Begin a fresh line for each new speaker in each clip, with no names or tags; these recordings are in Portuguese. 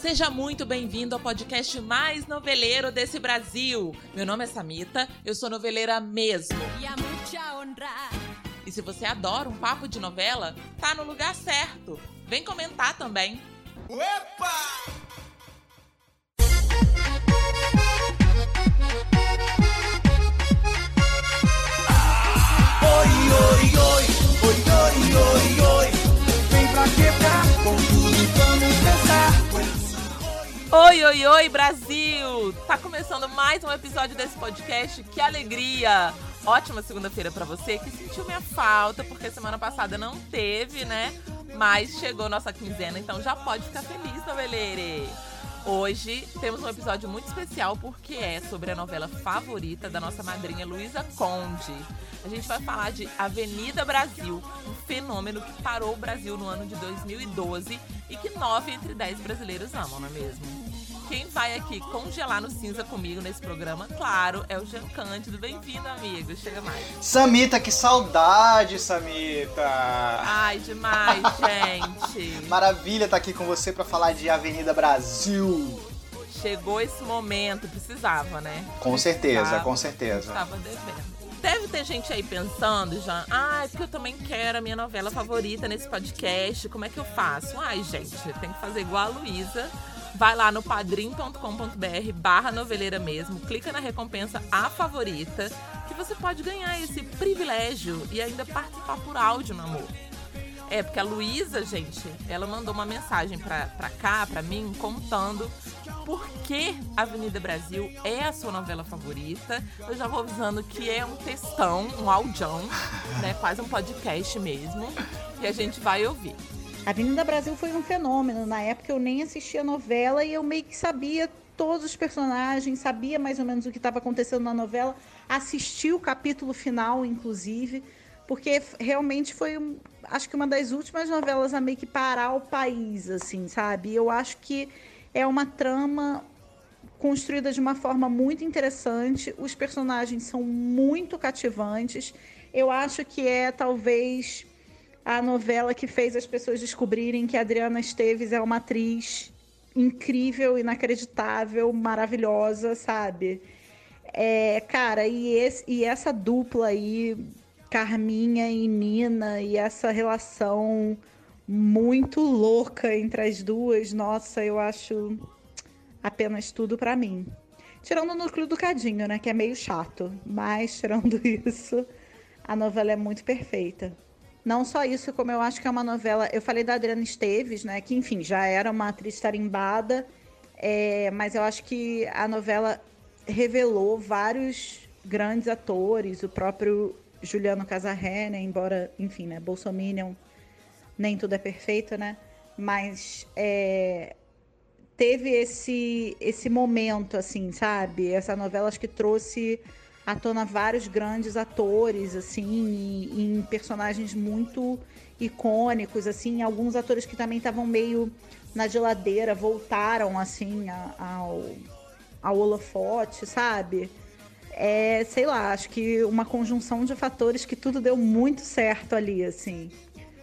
Seja muito bem-vindo ao podcast mais noveleiro desse Brasil. Meu nome é Samita, eu sou noveleira mesmo. E se você adora um papo de novela, tá no lugar certo. Vem comentar também. Opa!
Oi, oi, oi, oi, oi, oi, oi. Vem pra quebrar
Oi, oi, oi, Brasil! Tá começando mais um episódio desse podcast. Que alegria! Ótima segunda-feira para você que sentiu minha falta, porque semana passada não teve, né? Mas chegou nossa quinzena, então já pode ficar feliz, noveleire! Hoje temos um episódio muito especial porque é sobre a novela favorita da nossa madrinha Luísa Conde. A gente vai falar de Avenida Brasil, um fenômeno que parou o Brasil no ano de 2012 e que nove entre dez brasileiros amam, não é mesmo? Quem vai aqui congelar no cinza comigo nesse programa, claro, é o Jean Cândido. Bem-vindo, amigo. Chega mais.
Samita, que saudade, Samita!
Ai, demais, gente.
Maravilha estar aqui com você para falar de Avenida Brasil.
Chegou esse momento, precisava, né?
Com
precisava,
certeza, com certeza.
Estava devendo. Deve ter gente aí pensando já, ah, é porque eu também quero a minha novela favorita nesse podcast, como é que eu faço? Ai, gente, tem que fazer igual a Luísa. Vai lá no padrim.com.br barra noveleira mesmo, clica na recompensa A Favorita, que você pode ganhar esse privilégio e ainda participar por áudio, meu amor. É, porque a Luísa, gente, ela mandou uma mensagem pra, pra cá, pra mim, contando por que Avenida Brasil é a sua novela favorita. Eu já vou avisando que é um textão, um audião, né? Quase um podcast mesmo. E a gente vai ouvir.
Avenida Brasil foi um fenômeno. Na época eu nem assistia novela e eu meio que sabia todos os personagens, sabia mais ou menos o que estava acontecendo na novela, assisti o capítulo final, inclusive, porque realmente foi, acho que uma das últimas novelas a meio que parar o país, assim, sabe? Eu acho que é uma trama construída de uma forma muito interessante, os personagens são muito cativantes. Eu acho que é talvez a novela que fez as pessoas descobrirem que Adriana Esteves é uma atriz incrível, inacreditável, maravilhosa, sabe? É, cara, e, esse, e essa dupla aí, Carminha e Nina, e essa relação muito louca entre as duas, nossa, eu acho apenas tudo para mim. Tirando o núcleo do Cadinho, né, que é meio chato, mas tirando isso, a novela é muito perfeita. Não só isso, como eu acho que é uma novela. Eu falei da Adriana Esteves, né? Que, enfim, já era uma atriz tarimbada, é, mas eu acho que a novela revelou vários grandes atores, o próprio Juliano Casarré, né? Embora, enfim, né? Bolsominion, nem tudo é perfeito, né? Mas é, teve esse, esse momento, assim, sabe? Essa novela acho que trouxe à tona vários grandes atores, assim, em personagens muito icônicos, assim, alguns atores que também estavam meio na geladeira voltaram, assim, ao, ao holofote, sabe? É, sei lá, acho que uma conjunção de fatores que tudo deu muito certo ali, assim.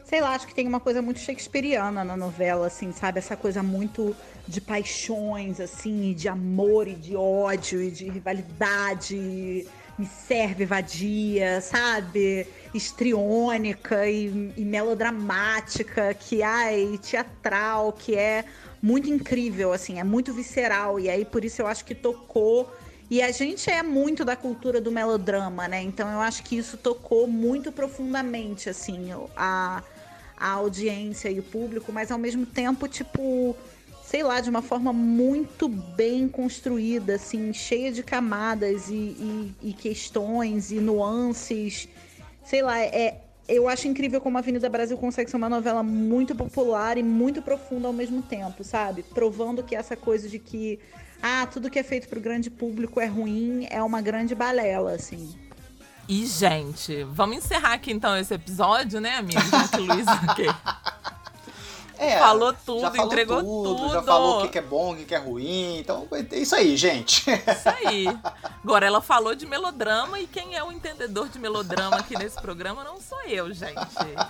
Sei lá, acho que tem uma coisa muito shakespeariana na novela, assim, sabe? Essa coisa muito de paixões, assim, de amor e de ódio e de rivalidade. Me serve vadia, sabe? Estriônica e, e melodramática, que ai, teatral, que é muito incrível, assim, é muito visceral. E aí, por isso eu acho que tocou. E a gente é muito da cultura do melodrama, né? Então eu acho que isso tocou muito profundamente, assim, a a audiência e o público, mas ao mesmo tempo, tipo, sei lá, de uma forma muito bem construída, assim, cheia de camadas e, e, e questões e nuances. Sei lá, é, eu acho incrível como a Avenida Brasil consegue ser uma novela muito popular e muito profunda ao mesmo tempo, sabe? Provando que essa coisa de que ah, tudo que é feito para o grande público é ruim, é uma grande balela, assim.
E, gente, vamos encerrar aqui então esse episódio, né, amigo? Já que Luiz aqui. É, falou tudo, falou entregou tudo, tudo,
Já falou o que é bom, o que é ruim. Então, é isso aí, gente.
Isso aí. Agora, ela falou de melodrama e quem é o entendedor de melodrama aqui nesse programa não sou eu, gente.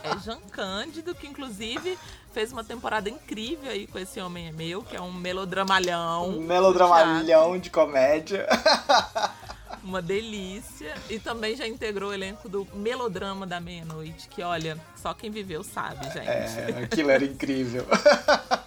É Jean Cândido, que inclusive fez uma temporada incrível aí com Esse Homem é Meu, que é um melodramalhão.
Um melodramalhão de comédia.
Uma delícia. E também já integrou o elenco do Melodrama da Meia-Noite, que olha, só quem viveu sabe, gente.
É, aquilo era incrível.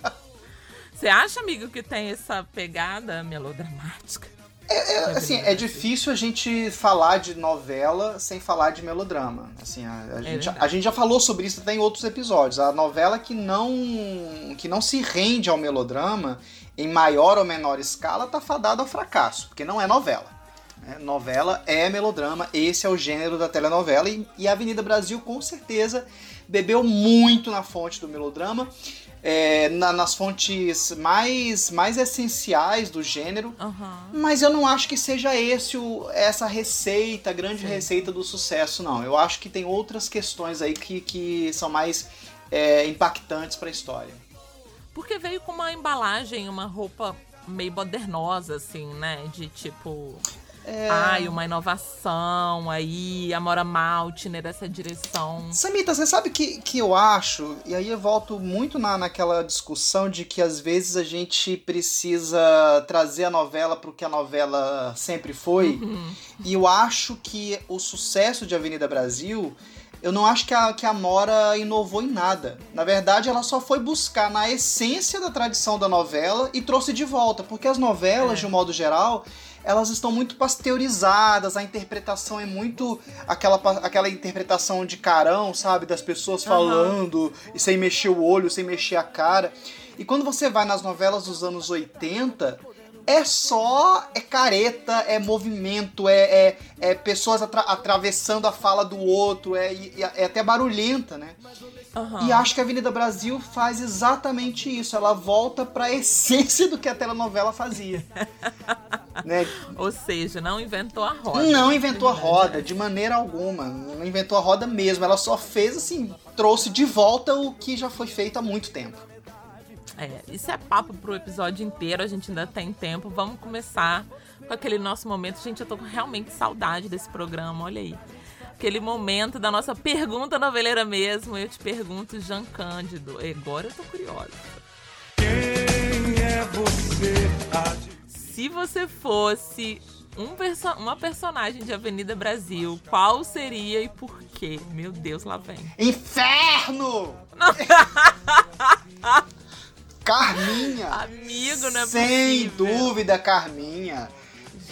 Você acha, amigo, que tem essa pegada melodramática?
É, é, assim, é difícil a gente falar de novela sem falar de melodrama. Assim, a, a,
É
gente, a gente já falou sobre isso até em outros episódios. A novela que não que não se rende ao melodrama em maior ou menor escala tá fadada ao fracasso, porque não é novela. né? Novela é melodrama, esse é o gênero da telenovela e, e a Avenida Brasil com certeza bebeu muito na fonte do melodrama. É, na- nas fontes mais, mais essenciais do gênero,
Aham.
mas eu não acho que seja esse o, essa receita, a grande receita do sucesso, não. Eu acho que tem outras questões aí que, que são mais é, impactantes para a história.
Porque veio com uma embalagem, uma roupa meio modernosa, assim, né? De tipo.
É.
Ai, uma inovação aí, a Mora Maltner, essa direção.
Samita, você sabe que, que eu acho, e aí eu volto muito na, naquela discussão de que às vezes a gente precisa trazer a novela para o que a novela sempre foi, e eu acho que o sucesso de Avenida Brasil, eu não acho que a, que a Mora inovou em nada. Na verdade, ela só foi buscar na essência da tradição da novela e trouxe de volta, porque as novelas,
É.
de um modo geral, elas estão muito pasteurizadas, a interpretação é muito aquela, aquela interpretação de carão, sabe? Das pessoas falando e sem mexer o olho, sem mexer a cara. E quando você vai nas novelas dos anos 80, é só é careta, é movimento, é, é, é pessoas atra- atravessando a fala do outro, é, é até barulhenta, né?
Aham.
E acho que a Avenida Brasil faz exatamente isso. Ela volta pra essência do que a telenovela fazia. Né?
Ou seja, não inventou a roda.
Não inventou a roda, de maneira alguma. Não inventou a roda mesmo. Ela só fez assim, trouxe de volta o que já foi feito há muito tempo.
É, isso é papo pro episódio inteiro, a gente ainda tem tempo. Vamos começar com aquele nosso momento. Gente, eu tô com realmente saudade desse programa, olha aí. Aquele momento da nossa pergunta noveleira mesmo. Eu te pergunto, Jean Cândido. Agora eu tô curiosa.
Quem é você?
Se você fosse um perso- uma personagem de Avenida Brasil, qual seria e por quê? Meu Deus, lá vem.
Inferno! Carminha!
Amigo, não é
Sem
possível.
dúvida, Carminha.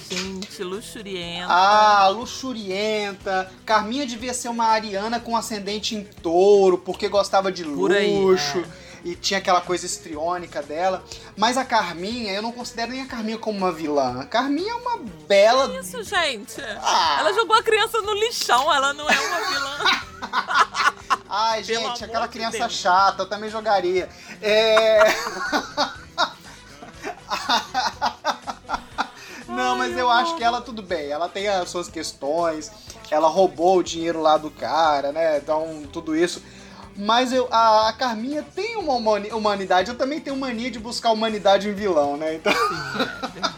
Gente, luxurienta.
Ah, luxurienta. Carminha devia ser uma ariana com ascendente em touro, porque gostava de
Por aí,
luxo.
é.
E tinha aquela coisa estriônica dela. Mas a Carminha, eu não considero nem a Carminha como uma vilã. A Carminha é uma bela.
Isso, gente.
Ah.
Ela jogou a criança no lixão, ela não é uma vilã.
Ai,
Pelo
gente, aquela criança
Deus.
chata, eu também jogaria. É. Não, mas eu acho que ela tudo bem. Ela tem as suas questões. Ela roubou o dinheiro lá do cara, né? Então, tudo isso. Mas eu, a, a Carminha tem uma humani- humanidade. Eu também tenho mania de buscar humanidade em vilão, né? Então,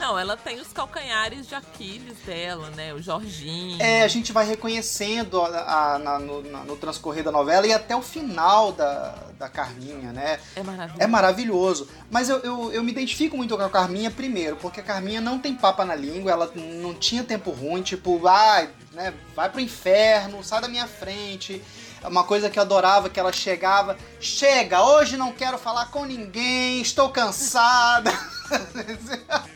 Não, ela tem os calcanhares de Aquiles dela, né? O Jorginho.
é, a gente vai reconhecendo a- a- na- no, na- no transcorrer da novela e até o final da, da Carminha, né?
É maravilhoso.
É maravilhoso. Mas eu, eu, eu me identifico muito com a Carminha primeiro, porque a Carminha não tem papa na língua, ela não tinha tempo ruim, tipo, vai, né, vai pro inferno, sai da minha frente. É Uma coisa que eu adorava, que ela chegava, chega, hoje não quero falar com ninguém, estou cansada.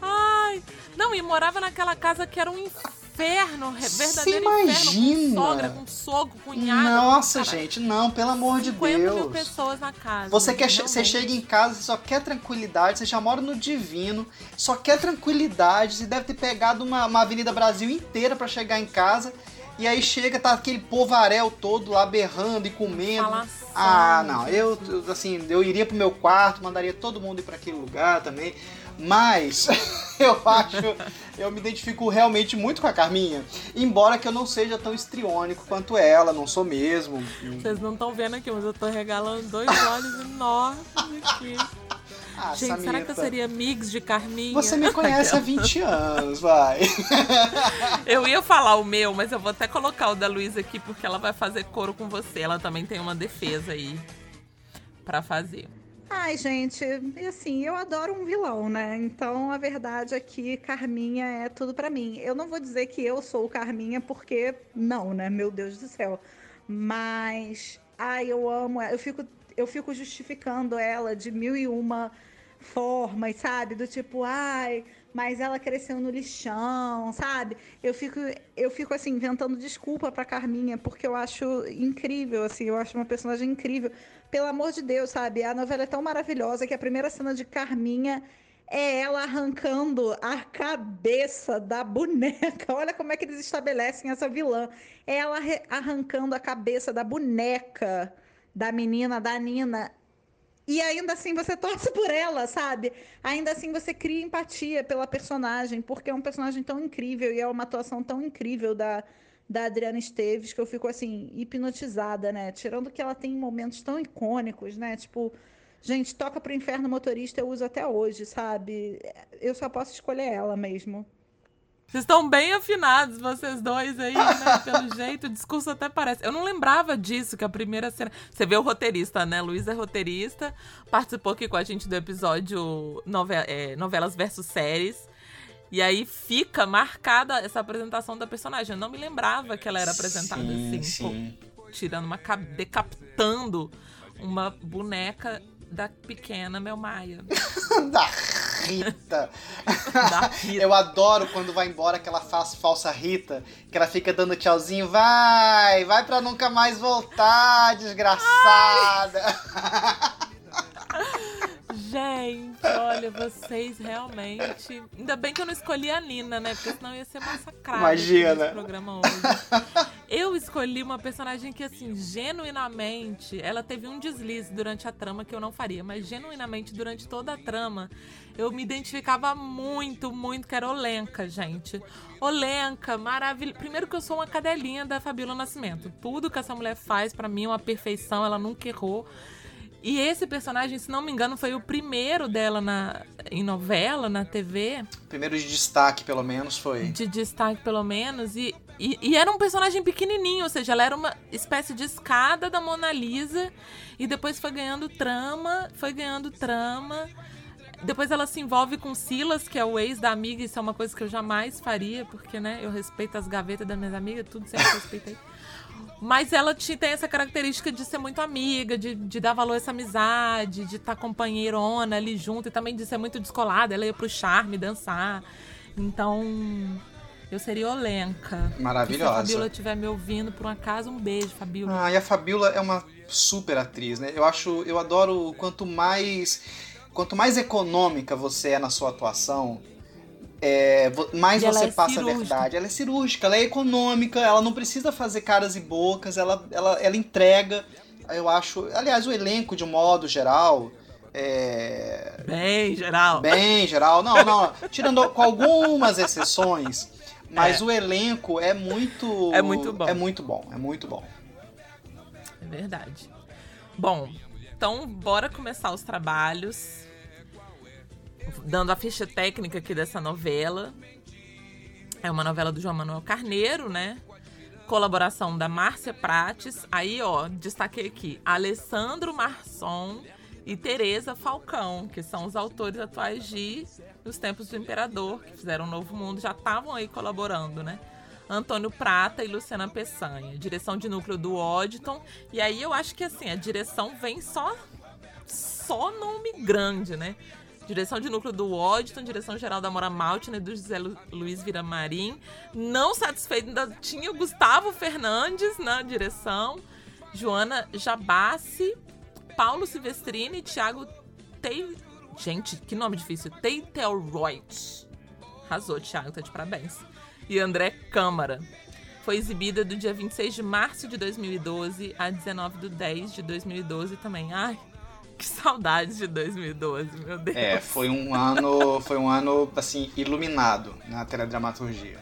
Ai, não, e morava naquela casa que era um inferno, verdadeiro inferno. Com sogra, com sogro, cunhada.
Nossa,
cara,
gente, não, pelo amor de
50 mil
Deus.
pessoas na casa.
Você, quer, che- você chega em casa, você só quer tranquilidade, você já mora no divino, só quer tranquilidade, você deve ter pegado uma, uma Avenida Brasil inteira pra chegar em casa, e aí chega, tá aquele povaréu todo lá berrando e comendo.
Falação,
ah, não, eu, assim, eu iria pro meu quarto, mandaria todo mundo ir pra aquele lugar também, mas eu acho, eu me identifico realmente muito com a Carminha, embora que eu não seja tão estriônico quanto ela, não sou mesmo.
Vocês não estão vendo aqui, mas eu tô regalando dois olhos enormes aqui.
Ah,
Gente, será que eu seria mix de Carminha?
Você me conhece há 20 anos, vai.
Eu ia falar o meu, mas eu vou até colocar o da Luísa aqui, porque ela vai fazer coro com você. Ela também tem uma defesa aí pra fazer.
Ai, gente, e assim, eu adoro um vilão, né? Então a verdade é que Carminha é tudo pra mim. Eu não vou dizer que eu sou o Carminha, porque não, né? Meu Deus do céu. Mas, ai, eu amo ela. Eu fico, eu fico justificando ela de mil e uma formas, sabe? Do tipo, ai, mas ela cresceu no lixão, sabe? Eu fico, eu fico assim, inventando desculpa pra Carminha, porque eu acho incrível, assim, eu acho uma personagem incrível. Pelo amor de Deus, sabe? A novela é tão maravilhosa que a primeira cena de Carminha é ela arrancando a cabeça da boneca. Olha como é que eles estabelecem essa vilã. É ela arrancando a cabeça da boneca da menina, da Nina. E ainda assim você torce por ela, sabe? Ainda assim você cria empatia pela personagem, porque é um personagem tão incrível e é uma atuação tão incrível da, da Adriana Esteves que eu fico assim, hipnotizada, né? Tirando que ela tem momentos tão icônicos, né? Tipo, gente, toca pro inferno motorista eu uso até hoje, sabe? Eu só posso escolher ela mesmo.
Vocês estão bem afinados, vocês dois aí, né? Pelo jeito, o discurso até parece. Eu não lembrava disso, que a primeira cena. Você vê o roteirista, né? Luiz é roteirista, participou aqui com a gente do episódio nove... é, Novelas versus Séries. E aí fica marcada essa apresentação da personagem. Eu não me lembrava que ela era apresentada
Sim,
assim,
sim.
pô, tirando uma. ca- decapitando uma boneca da pequena Mel Maia.
Rita. Eu adoro quando vai embora que ela faz falsa Rita, que ela fica dando tchauzinho, vai, vai pra nunca mais voltar, desgraçada.
Gente, olha, vocês realmente. Ainda bem que eu não escolhi a Nina, né? Porque senão ia ser massacrada
Imagina.
programa hoje. Eu escolhi uma personagem que, assim, genuinamente, ela teve um deslize durante a trama que eu não faria, mas genuinamente, durante toda a trama, eu me identificava muito, muito, que era Olenka, gente. Olenka, maravilhosa. Primeiro que eu sou uma cadelinha da Fabíola Nascimento. Tudo que essa mulher faz, pra mim, é uma perfeição, ela nunca errou. E esse personagem, se não me engano, foi o primeiro dela na, em novela, na TV,
Primeiro de destaque, pelo menos, foi.
de destaque pelo menos. E, e, e era um personagem pequenininho, ou seja, ela era uma espécie de escada da Mona Lisa. E depois foi ganhando trama, foi ganhando trama. Depois ela se envolve com Silas, que é o ex da amiga. Isso é uma coisa que eu jamais faria, porque, né, eu respeito as gavetas das minhas amigas, tudo sempre respeitei. Mas ela te- tem essa característica de ser muito amiga, de, de dar valor a essa amizade, de estar companheirona ali junto e também de ser muito descolada. Ela ia pro charme dançar. Então, eu seria Olenka.
Maravilhosa.
E se a Fabiola estiver me ouvindo, por um acaso, um beijo, Fabiola.
Ah, e a Fabiola é uma super atriz, né? Eu acho, eu adoro quanto mais quanto mais econômica você é na sua atuação, é, mais
E
você
é
passa a
cirúrgica.
verdade. Ela é cirúrgica, ela é econômica, ela não precisa fazer caras e bocas, ela, ela, ela entrega. Eu acho, aliás, o elenco de um modo geral, é,
Bem, geral.
bem geral, não, não, tirando com algumas exceções, mas
É.
o elenco é muito
É muito bom.
é muito bom, é muito bom.
É verdade. Bom, então bora começar os trabalhos. Dando a ficha técnica aqui dessa novela. É uma novela do João Manuel Carneiro, né? Colaboração da Márcia Prates. Aí, ó, destaquei aqui. Alessandro Marçom e Tereza Falcão, que são os autores atuais de Os Tempos do Imperador, que fizeram um Novo Mundo, já estavam aí colaborando, né? Antônio Prata e Luciana Peçanha. Direção de núcleo do Odton. E aí eu acho que assim, a direção vem só só nome grande, né? Direção de núcleo do Odton, direção geral da Mora Maltner e do José Lu- Luiz Viramarim. Não satisfeito, ainda tinha o Gustavo Fernandes na direção, Joana Jabassi, Paulo Silvestrini e Thiago Tei... Gente, que nome difícil. Teitelroyd. Arrasou, Thiago, tá de parabéns. E André Câmara. Foi exibida do dia 26 de março de 2012 a 19 de 10 de 2012 também. Ai, que saudades de 2012, meu Deus.
É, foi um ano, foi um ano assim iluminado na teledramaturgia.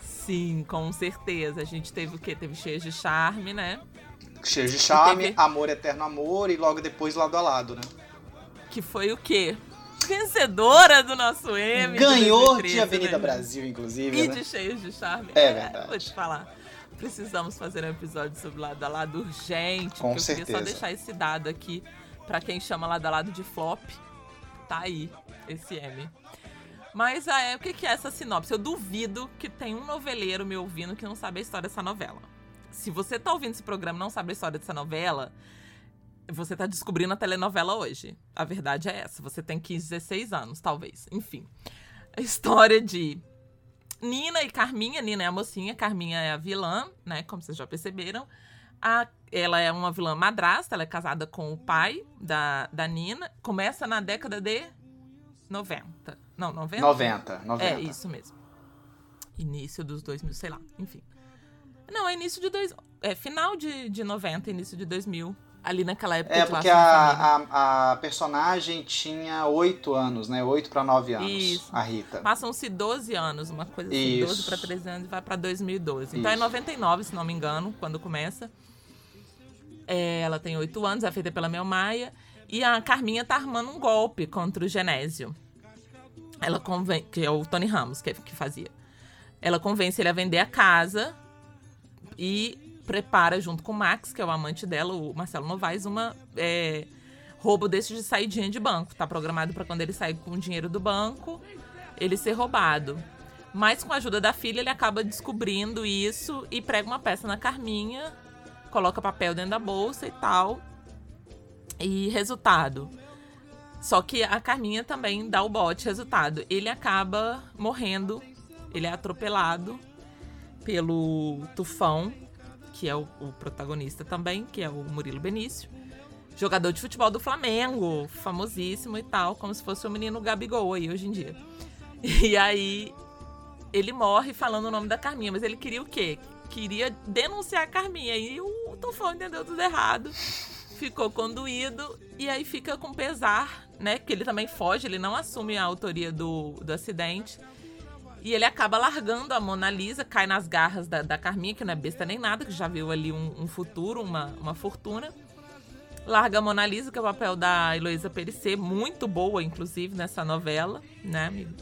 Sim, com certeza. A gente teve o quê? Teve Cheias de Charme, né?
Cheio de charme,
teve-
amor eterno amor e logo depois lado a lado, né?
Que foi o quê? Vencedora do nosso M.
Ganhou
2013,
de Avenida
né?
Brasil, inclusive.
E
né?
de Cheios de Charme.
É verdade.
Vou te falar. Precisamos fazer um episódio sobre lado a lado urgente.
Com
Eu queria só
certeza.
deixar esse dado aqui pra quem chama lado a lado de flop. Tá aí, esse M. Mas é, o que que é essa sinopse? Eu duvido que tem um noveleiro me ouvindo que não sabe a história dessa novela. Se você tá ouvindo esse programa e não sabe a história dessa novela, você tá descobrindo a telenovela hoje. A verdade é essa. Você tem 15, 16 anos, talvez. Enfim. A história de Nina e Carminha. Nina é a mocinha, Carminha é a vilã, né? Como vocês já perceberam. A- ela é uma vilã madrasta, ela é casada com o pai da, da Nina. Começa na década de 90. Não, 90?
90, 90.
É, isso mesmo. Início dos 2000, sei lá, enfim. Não, é início de dois, é final de, de 90, início de 2000. Ali naquela época
É, porque a, a, a personagem tinha 8 anos, né? 8 pra 9 anos.
Isso.
A Rita.
Passam-se 12 anos, uma coisa assim,
Isso.
12 para 13 anos e vai para 2012. Então é
Isso.
99, se não me engano, quando começa. É, ela tem 8 anos, é feita pela Mel Maia. E a Carminha tá armando um golpe contra o Genésio. Ela convence, que é o Tony Ramos que, que fazia. Ela convence ele a vender a casa e prepara, junto com o Max, que é o amante dela, o Marcelo Novaes, uma é, roubo desse de saidinha de banco. Tá programado para quando ele sair com o dinheiro do banco, ele ser roubado. Mas com a ajuda da filha, ele acaba descobrindo isso e prega uma peça na Carminha, coloca papel dentro da bolsa e tal. E resultado. Só que a Carminha também dá o bote, resultado. Ele acaba morrendo, ele é atropelado pelo Tufão, que é o, o protagonista também, que é o Murilo Benício. Jogador de futebol do Flamengo, famosíssimo e tal, como se fosse o menino Gabigol aí hoje em dia. E aí ele morre falando o nome da Carminha, mas ele queria o quê? Queria denunciar a Carminha. E o Tufão entendeu tudo errado. Ficou conduído e aí fica com pesar, né? Que ele também foge, ele não assume a autoria do, do acidente. E ele acaba largando a Mona Lisa, cai nas garras da, da Carminha, que não é besta nem nada, que já viu ali um, um futuro, uma, uma fortuna. Larga a Mona Lisa, que é o papel da Heloísa Perissé, muito boa, inclusive, nessa novela, né, amigo?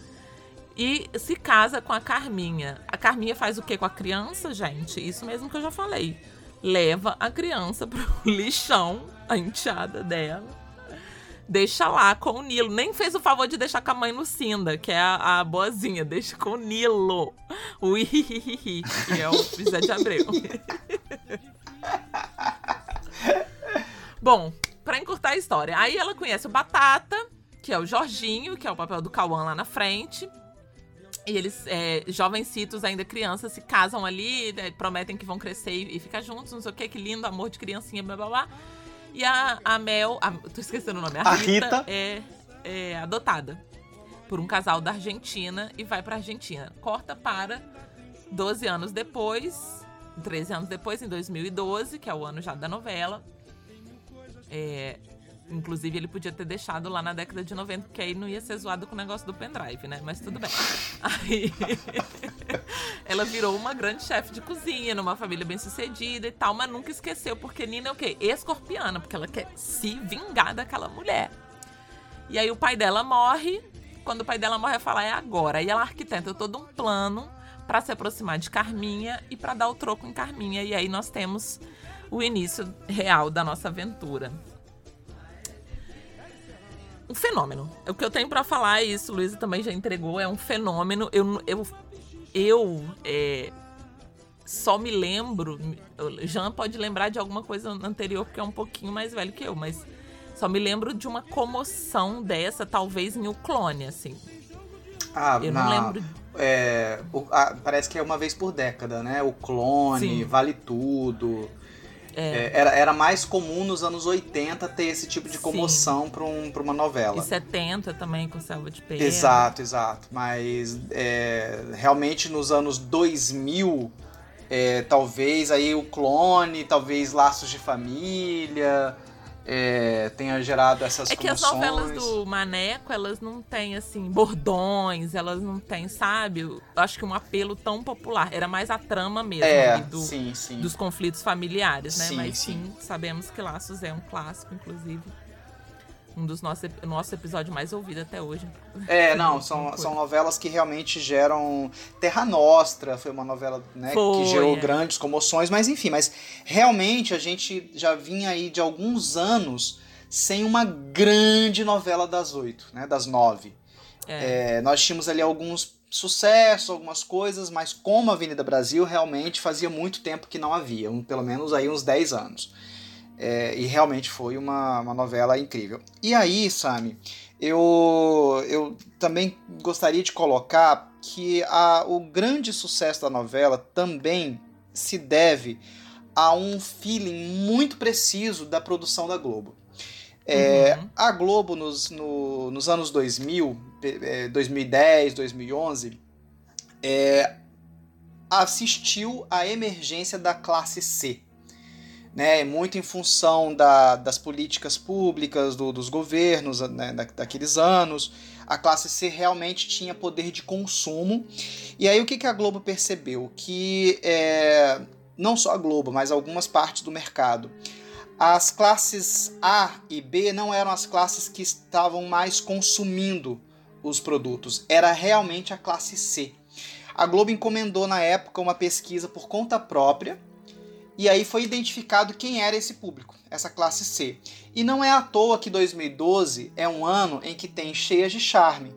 E se casa com a Carminha. A Carminha faz o que com a criança, gente? Isso mesmo que eu já falei. Leva a criança pro lixão, a enteada dela. Deixa lá com o Nilo. Nem fez o favor de deixar com a mãe Lucinda, que é a, a boazinha. Deixa com o Nilo. O Ihihihi, que é o José de Abreu. Bom, pra encurtar a história. Aí ela conhece o Batata, que é o Jorginho, que é o papel do Cauã lá na frente. E eles, é, jovencitos, ainda crianças, se casam ali, né, prometem que vão crescer e, e ficar juntos, não sei o que, que lindo, amor de criancinha, blá blá blá. E a, a Mel, a, tô esquecendo o nome, a,
A
Rita,
Rita.
É, é adotada por um casal da Argentina e vai pra Argentina. Corta para 12 anos depois, 13 anos depois, em 2012, que é o ano já da novela. É, inclusive, ele podia ter deixado lá na década de 90, porque aí não ia ser zoado com o negócio do pendrive, né? Mas tudo bem. Aí ela virou uma grande chefe de cozinha, numa família bem sucedida e tal, mas nunca esqueceu, porque Nina é o quê? Escorpiana, porque ela quer se vingar daquela mulher. E aí o pai dela morre. Quando o pai dela morre, ela fala, é agora. Aí ela arquiteta todo um plano para se aproximar de Carminha e para dar o troco em Carminha. E aí nós temos o início real da nossa aventura. Um fenômeno. O que eu tenho para falar é isso, Luísa também já entregou, é um fenômeno. Eu, eu, eu é, só me lembro. Jean pode lembrar de alguma coisa anterior, porque é um pouquinho mais velho que eu, mas só me lembro de uma comoção dessa, talvez em O Clone, assim.
Ah,
Eu
na-
não lembro.
é, o- ah, parece que é uma vez por década, né? O clone,
Sim.
vale tudo.
É,
É, era, era mais comum nos anos 80 ter esse tipo de comoção pra, um, pra uma novela.
e 70 também, com Selva de Pena.
Exato, exato. Mas é, realmente nos anos 2000, é, talvez aí o clone, talvez Laços de Família é, tenha gerado essas
É que as novelas do Maneco, elas não têm, assim, bordões, elas não têm, sabe? Eu acho que um apelo tão popular. Era mais a trama mesmo
É,
do,
sim, sim.
dos conflitos familiares, né?
Sim,
Mas
sim.
sim, sabemos que Laços é um clássico, inclusive. Um dos nossos nosso episódio mais ouvido até hoje.
É, não, são, são novelas que realmente geram. Terra Nostra foi uma novela né,
Foi,
que gerou
é.
grandes comoções, mas enfim, mas realmente a gente já vinha aí de alguns anos sem uma grande novela das oito, né? Das nove.
É.
É, nós tínhamos ali alguns sucessos, algumas coisas, mas como a Avenida Brasil realmente fazia muito tempo que não havia, um- pelo menos aí uns 10 anos. É, e realmente foi uma, uma novela incrível. E aí, Sami, eu, eu também gostaria de colocar que a, o grande sucesso da novela também se deve a um feeling muito preciso da produção da Globo. É,
Uhum.
A Globo, nos, no- nos anos 2000, eh, 2010, 2011, é, assistiu à emergência da classe C. Né, muito em função da- das políticas públicas, do- dos governos né, da- daqueles anos. A classe C realmente tinha poder de consumo. E aí o que, que a Globo percebeu? Que é, não só a Globo, mas algumas partes do mercado as classes A e B não eram as classes que estavam mais consumindo os produtos, era realmente a classe C. A Globo encomendou na época uma pesquisa por conta própria e aí foi identificado quem era esse público, essa classe C. E não é à toa que 2012 é um ano em que tem Cheias de Charme,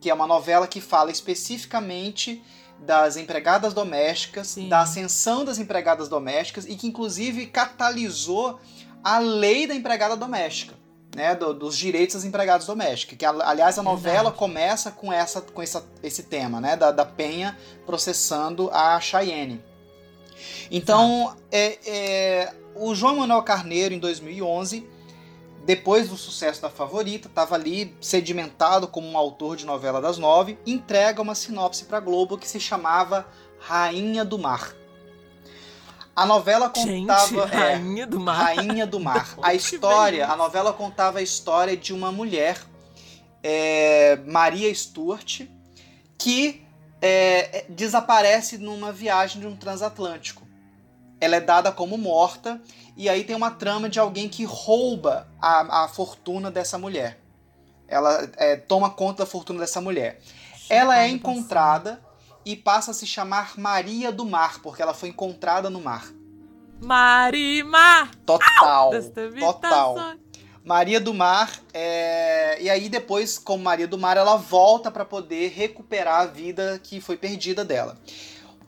que é uma novela que fala especificamente das empregadas domésticas,
Sim.
da ascensão das empregadas domésticas e que inclusive catalisou a lei da empregada doméstica, né, do- dos direitos das empregadas domésticas. Que aliás a novela
Verdade.
começa com essa com essa, esse tema, né, da, da Penha processando a Cheyenne. Então, é, é, o João Manuel Carneiro em 2011 depois do sucesso da favorita, estava ali sedimentado como um autor de novela das nove, entrega uma sinopse para Globo que se chamava Rainha do Mar. A novela
Gente,
contava é,
rainha do mar.
Rainha do Mar. A história, a novela contava a história de uma mulher, é, Maria Stuart, que é, é, desaparece numa viagem de um transatlântico. Ela é dada como morta e aí tem uma trama de alguém que rouba a, a fortuna dessa mulher. Ela é, toma conta da fortuna dessa mulher. Ela é encontrada e passa a se chamar Maria do Mar, porque ela foi encontrada no mar.
Marimar!
Total. Total. Maria do Mar, é... e aí depois, como Maria do Mar, ela volta para poder recuperar a vida que foi perdida dela.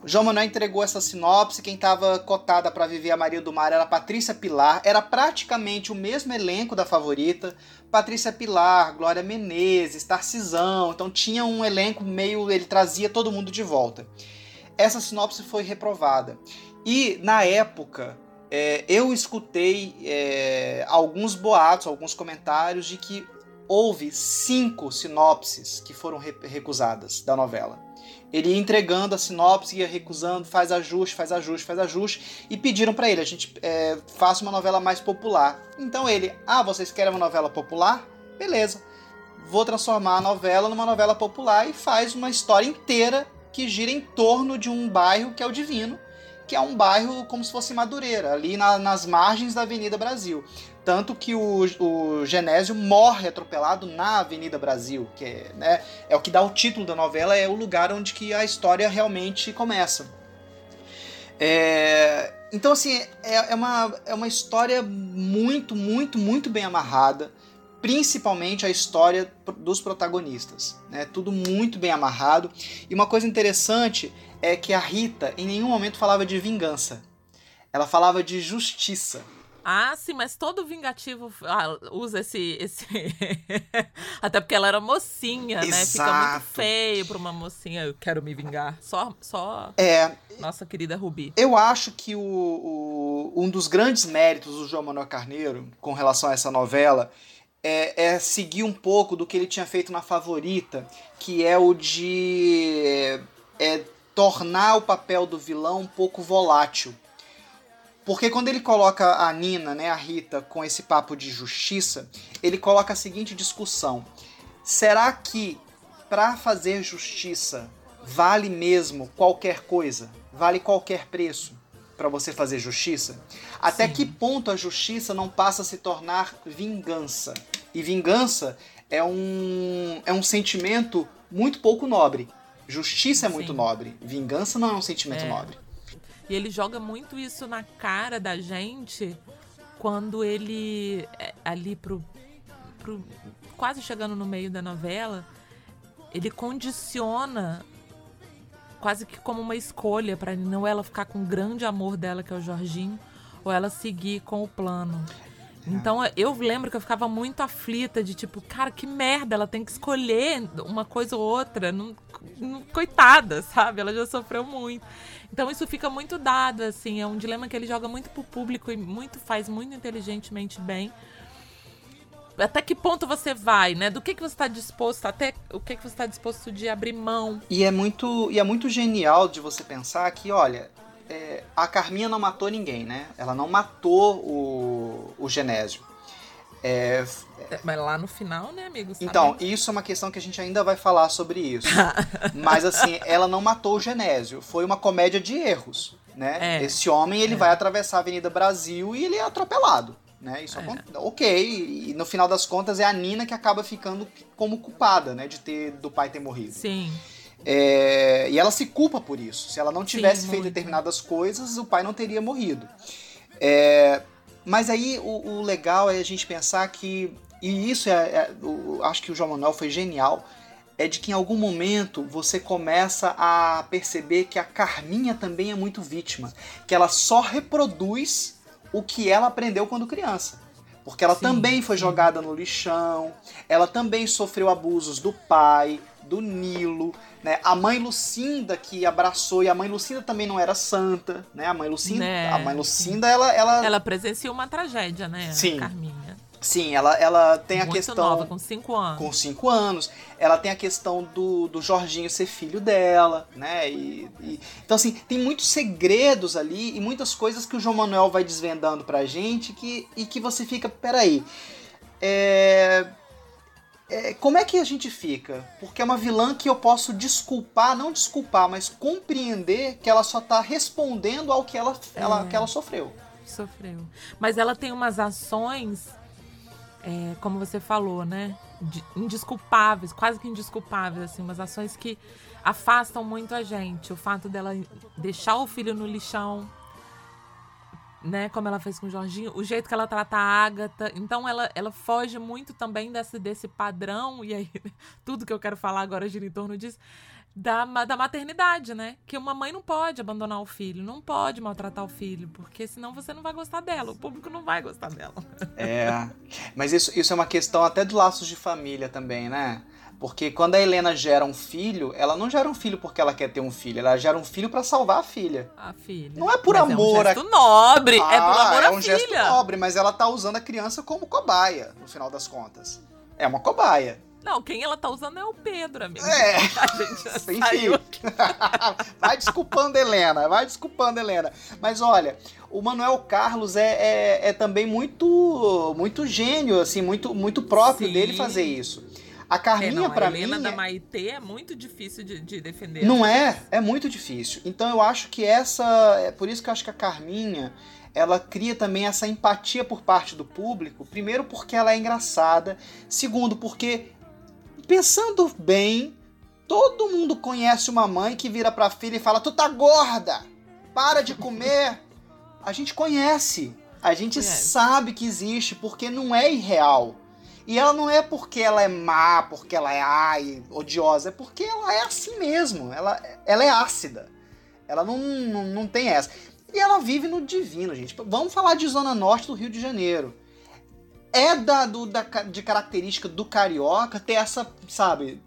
O João Manuel entregou essa sinopse, quem estava cotada para viver a Maria do Mar era Patrícia Pilar, era praticamente o mesmo elenco da favorita, Patrícia Pilar, Glória Menezes, Tarcisão, então tinha um elenco meio, ele trazia todo mundo de volta. Essa sinopse foi reprovada. E na época, é, eu escutei é, alguns boatos, alguns comentários de que houve cinco sinopses que foram re- recusadas da novela. Ele ia entregando a sinopse, ia recusando, faz ajuste, faz ajuste, faz ajuste, e pediram para ele, a gente é, faça uma novela mais popular. Então ele, ah, vocês querem uma novela popular? Beleza. Vou transformar a novela numa novela popular e faz uma história inteira que gira em torno de um bairro que é o Divino, que é um bairro como se fosse Madureira, ali na- nas margens da Avenida Brasil. Tanto que o, o Genésio morre atropelado na Avenida Brasil, que é, né, é o que dá o título da novela, é o lugar onde que a história realmente começa. É, então, assim, é, é uma, é uma história muito, muito, muito bem amarrada, principalmente a história dos protagonistas. Né? Tudo muito bem amarrado. E uma coisa interessante é que a Rita em nenhum momento falava de vingança. Ela falava de justiça.
Ah, sim, mas todo vingativo ah, usa esse. esse... Até porque ela era mocinha, né? Fica
Exato.
muito feio pra uma mocinha. Eu quero me vingar. Só, só
É,
nossa querida Rubi.
Eu acho que o, o- um dos grandes méritos do João Manuel Carneiro com relação a essa novela é, é seguir um pouco do que ele tinha feito na Favorita, que é o de é, tornar o papel do vilão um pouco volátil. Porque quando ele coloca a Nina, né, a Rita, com esse papo de justiça, ele coloca a seguinte discussão: será que para fazer justiça vale mesmo qualquer coisa? Vale qualquer preço para você fazer justiça? Até
Sim.
que ponto a justiça não passa a se tornar vingança? E vingança é um, é um sentimento muito pouco nobre. Justiça é muito
Sim.
nobre. Vingança não é um sentimento
É.
nobre.
E ele joga muito isso na cara da gente quando ele, é, ali pro, pro. quase chegando no meio da novela, ele condiciona quase que como uma escolha pra não ela ficar com o grande amor dela, que é o Jorginho, ou ela seguir com o plano. Então eu lembro que eu ficava muito aflita de tipo, cara, que merda, ela tem que escolher uma coisa ou outra. Não, não- coitada, sabe? Ela já sofreu muito. Então isso fica muito dado, assim, é um dilema que ele joga muito pro público e muito faz muito inteligentemente bem. Até que ponto você vai, né? Do que, que você está disposto, até o que, que você está disposto de abrir mão.
E é muito, e é muito genial de você pensar que, olha, é, a Carminha não matou ninguém, né? Ela não matou o, o Genésio. É,
Mas lá no final, né, amigo? Sabe?
então, isso é uma questão que a gente ainda vai falar sobre isso. Mas assim, ela não matou o Genésio. Foi uma comédia de erros, né?
É.
Esse homem, ele vai atravessar a Avenida Brasil e ele é atropelado. Né? Isso
É.
Ok, e no final das contas é a Nina que acaba ficando como culpada, né? De ter do pai ter morrido.
Sim.
É, e ela se culpa por isso. Se ela não tivesse
Sim,
feito determinadas coisas, o pai não teria morrido. É, mas aí o, o legal é a gente pensar que. E isso é. é- o- acho que o João Manuel foi genial. É de que em algum momento você começa a perceber que a Carminha também é muito vítima. Que ela só reproduz o que ela aprendeu quando criança. Porque ela
Sim,
também foi
sim.
jogada no lixão, ela também sofreu abusos do pai, do Nilo, né? A mãe Lucinda que abraçou, e a mãe Lucinda também não era santa, né? A mãe Lucinda,
Né,
a mãe Lucinda ela, ela,
Ela presenciou uma tragédia, né? a
Sim.
Carminha.
sim, ela, ela tem a
Muito
questão
nova, com cinco anos.
com cinco anos. Ela tem a questão do, do Jorginho ser filho dela, né? E, e- então, assim, tem muitos segredos ali e muitas coisas que o João Manuel vai desvendando pra gente que, e que você fica, peraí. É, é, como é que a gente fica? Porque é uma vilã que eu posso desculpar, não desculpar, mas compreender que ela só tá respondendo ao que ela, ela,
É.
que ela sofreu.
Sofreu. Mas ela tem umas ações, é, como você falou, né? de- indesculpáveis, quase que indesculpáveis, assim, umas ações que afastam muito a gente. O fato dela deixar o filho no lixão, né? Como ela fez com o Jorginho, o jeito que ela trata a Ágata. Então ela, ela foge muito também desse, desse padrão, e aí tudo que eu quero falar agora gira em torno disso. Da, da maternidade, né? Que uma mãe não pode abandonar o filho, não pode maltratar o filho, porque senão você não vai gostar dela, o público não vai gostar dela.
É, mas isso, isso é uma questão até de laços de família também, né? Porque quando a Helena gera um filho, ela não gera um filho porque ela quer ter um filho, ela gera um filho pra salvar a filha.
A filha.
Não é por
Mas
amor
É um gesto nobre, é por
Ah,
amor
é
à
um
filha.
gesto nobre, mas ela tá usando a criança como cobaia, no final das contas. É uma cobaia.
Não, quem ela tá usando é o Pedro, amigo.
É.
A gente já
Enfim.
saiu.
vai desculpando Helena, vai desculpando Helena. Mas olha, o Manuel Carlos é, é, é também muito muito gênio, assim, muito, muito próprio
Sim.
dele fazer isso. A
É,
Carminha,
não, a
pra
Helena
mim,
da
é-
Maitê é muito difícil de, de defender.
Não é? É muito difícil. Então eu acho que essa. É por isso que eu acho que a Carminha ela cria também essa empatia por parte do público. Primeiro, porque ela é engraçada. Segundo, porque, pensando bem, todo mundo conhece uma mãe que vira pra filha e fala: Tu tá gorda! Para de comer! A gente conhece. A gente
Conhece.
sabe que existe, porque não é irreal. E ela não é porque ela é má, porque ela é ai, odiosa, é porque ela é assim mesmo. Ela, ela é ácida. Ela não, não, não tem essa. E ela vive no divino, gente. Vamos falar de Zona Norte do Rio de Janeiro. É da, do, da, de característica do carioca ter essa, sabe,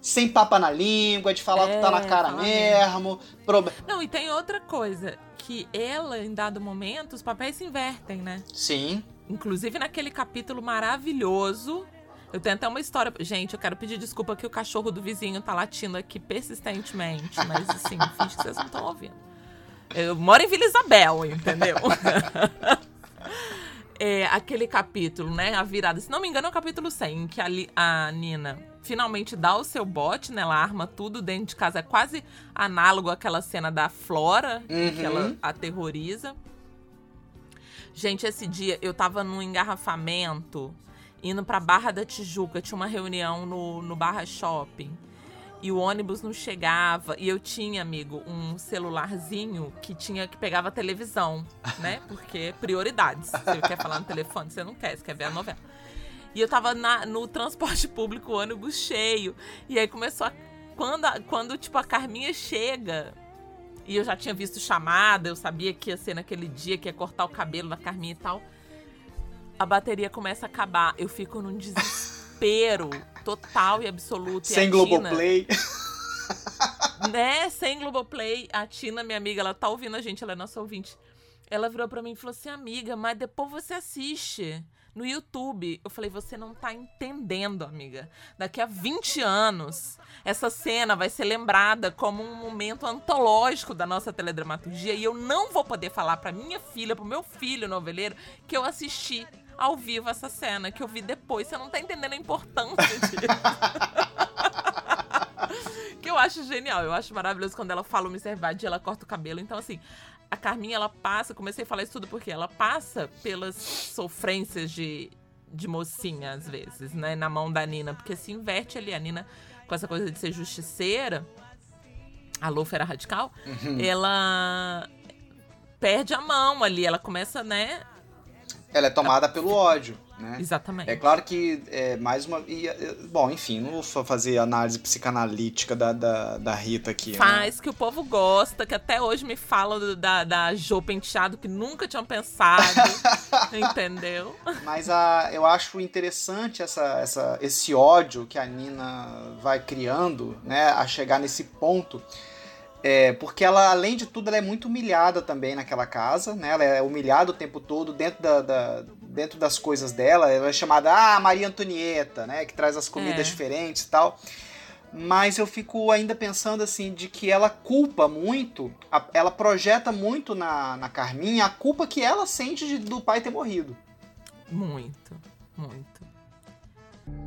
sem papa na língua, de falar que tá na
É,
cara mesmo. prob-
Não, e tem outra coisa, que ela, em dado momento, os papéis se invertem, né?
Sim.
Inclusive naquele capítulo maravilhoso. Eu tenho até uma história. Gente, eu quero pedir desculpa que o cachorro do vizinho tá latindo aqui persistentemente. Mas assim, finge que vocês não estão ouvindo. Eu moro em Vila Isabel, entendeu? É, aquele capítulo, né? A virada. Se não me engano, é o capítulo 100, em que a, Li- a Nina finalmente dá o seu bote, né? Ela arma tudo dentro de casa. É quase análogo àquela cena da Flora,
Uhum.
que ela aterroriza. Gente, esse dia eu tava num engarrafamento indo pra Barra da Tijuca, tinha uma reunião no, no Barra Shopping. E o ônibus não chegava. E eu tinha, amigo, um celularzinho que tinha que pegava a televisão, né? Porque prioridades. Você quer falar no telefone, você não quer, você quer ver a novela. E eu tava na- no transporte público, o ônibus cheio. E aí começou a. Quando, a- quando, tipo, a Carminha chega. E eu já tinha visto chamada, eu sabia que ia ser naquele dia, que ia cortar o cabelo da Carminha e tal. A bateria começa a acabar. Eu fico num desespero total e absoluto. E
Sem Globoplay.
né, sem Globoplay. A Tina, minha amiga, ela tá ouvindo a gente, ela é nossa ouvinte. Ela virou pra mim e falou assim: Amiga, mas depois você assiste no YouTube. Eu falei: Você não tá entendendo, amiga. Daqui a 20 anos, essa cena vai ser lembrada como um momento antológico da nossa teledramaturgia. E eu não vou poder falar pra minha filha, pro meu filho noveleiro, que eu assisti ao vivo essa cena, que eu vi depois. Você não tá entendendo a importância disso. que eu acho genial. Eu acho maravilhoso quando ela fala uma servade e ela corta o cabelo. Então, assim, a Carminha, ela passa, comecei a falar isso tudo porque ela passa pelas sofrências de, de mocinha, às vezes, né? Na mão da Nina. Porque se inverte ali. A Nina, com essa coisa de ser justiceira, a Lu Fera Radical, ela perde a mão ali. Ela começa, né?
Ela é tomada pelo ódio, né?
Exatamente.
É claro que é mais uma. e, é, bom, enfim, não vou fazer análise psicanalítica da, da, da Rita aqui. né?
Faz que o povo gosta, que até hoje me fala do- da, da Jô Penteado, que nunca tinham pensado. entendeu?
Mas a, eu acho interessante essa, essa, esse ódio que a Nina vai criando, né, a chegar nesse ponto. É, porque ela, além de tudo, ela é muito humilhada também naquela casa, né? Ela é humilhada o tempo todo dentro, da, da- dentro das coisas dela. Ela é chamada ah, Maria Antonieta, né? Que traz as comidas
É.
diferentes e tal. Mas eu fico ainda pensando assim de que ela culpa muito, a- ela projeta muito na, na Carminha a culpa que ela sente de- do pai ter morrido.
Muito, muito.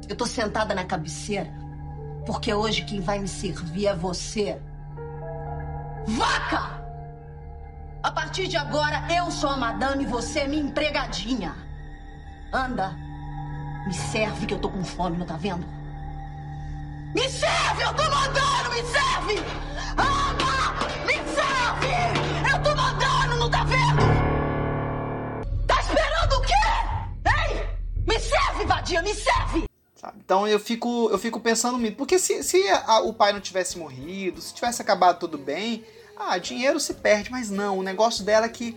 Eu tô sentada na cabeceira porque hoje quem vai me servir é você. Vaca! A partir de agora eu sou a madame e você é minha empregadinha. Anda, me serve que eu tô com fome, não tá vendo? Me serve, eu tô mandando, me serve! Anda, me serve! Eu tô mandando, não tá vendo? Tá esperando o quê? Ei, me serve, vadia, me serve!
Então eu fico, eu fico pensando muito, porque se, se a- o pai não tivesse morrido, se tivesse acabado tudo bem, ah, dinheiro se perde, mas não, o negócio dela é que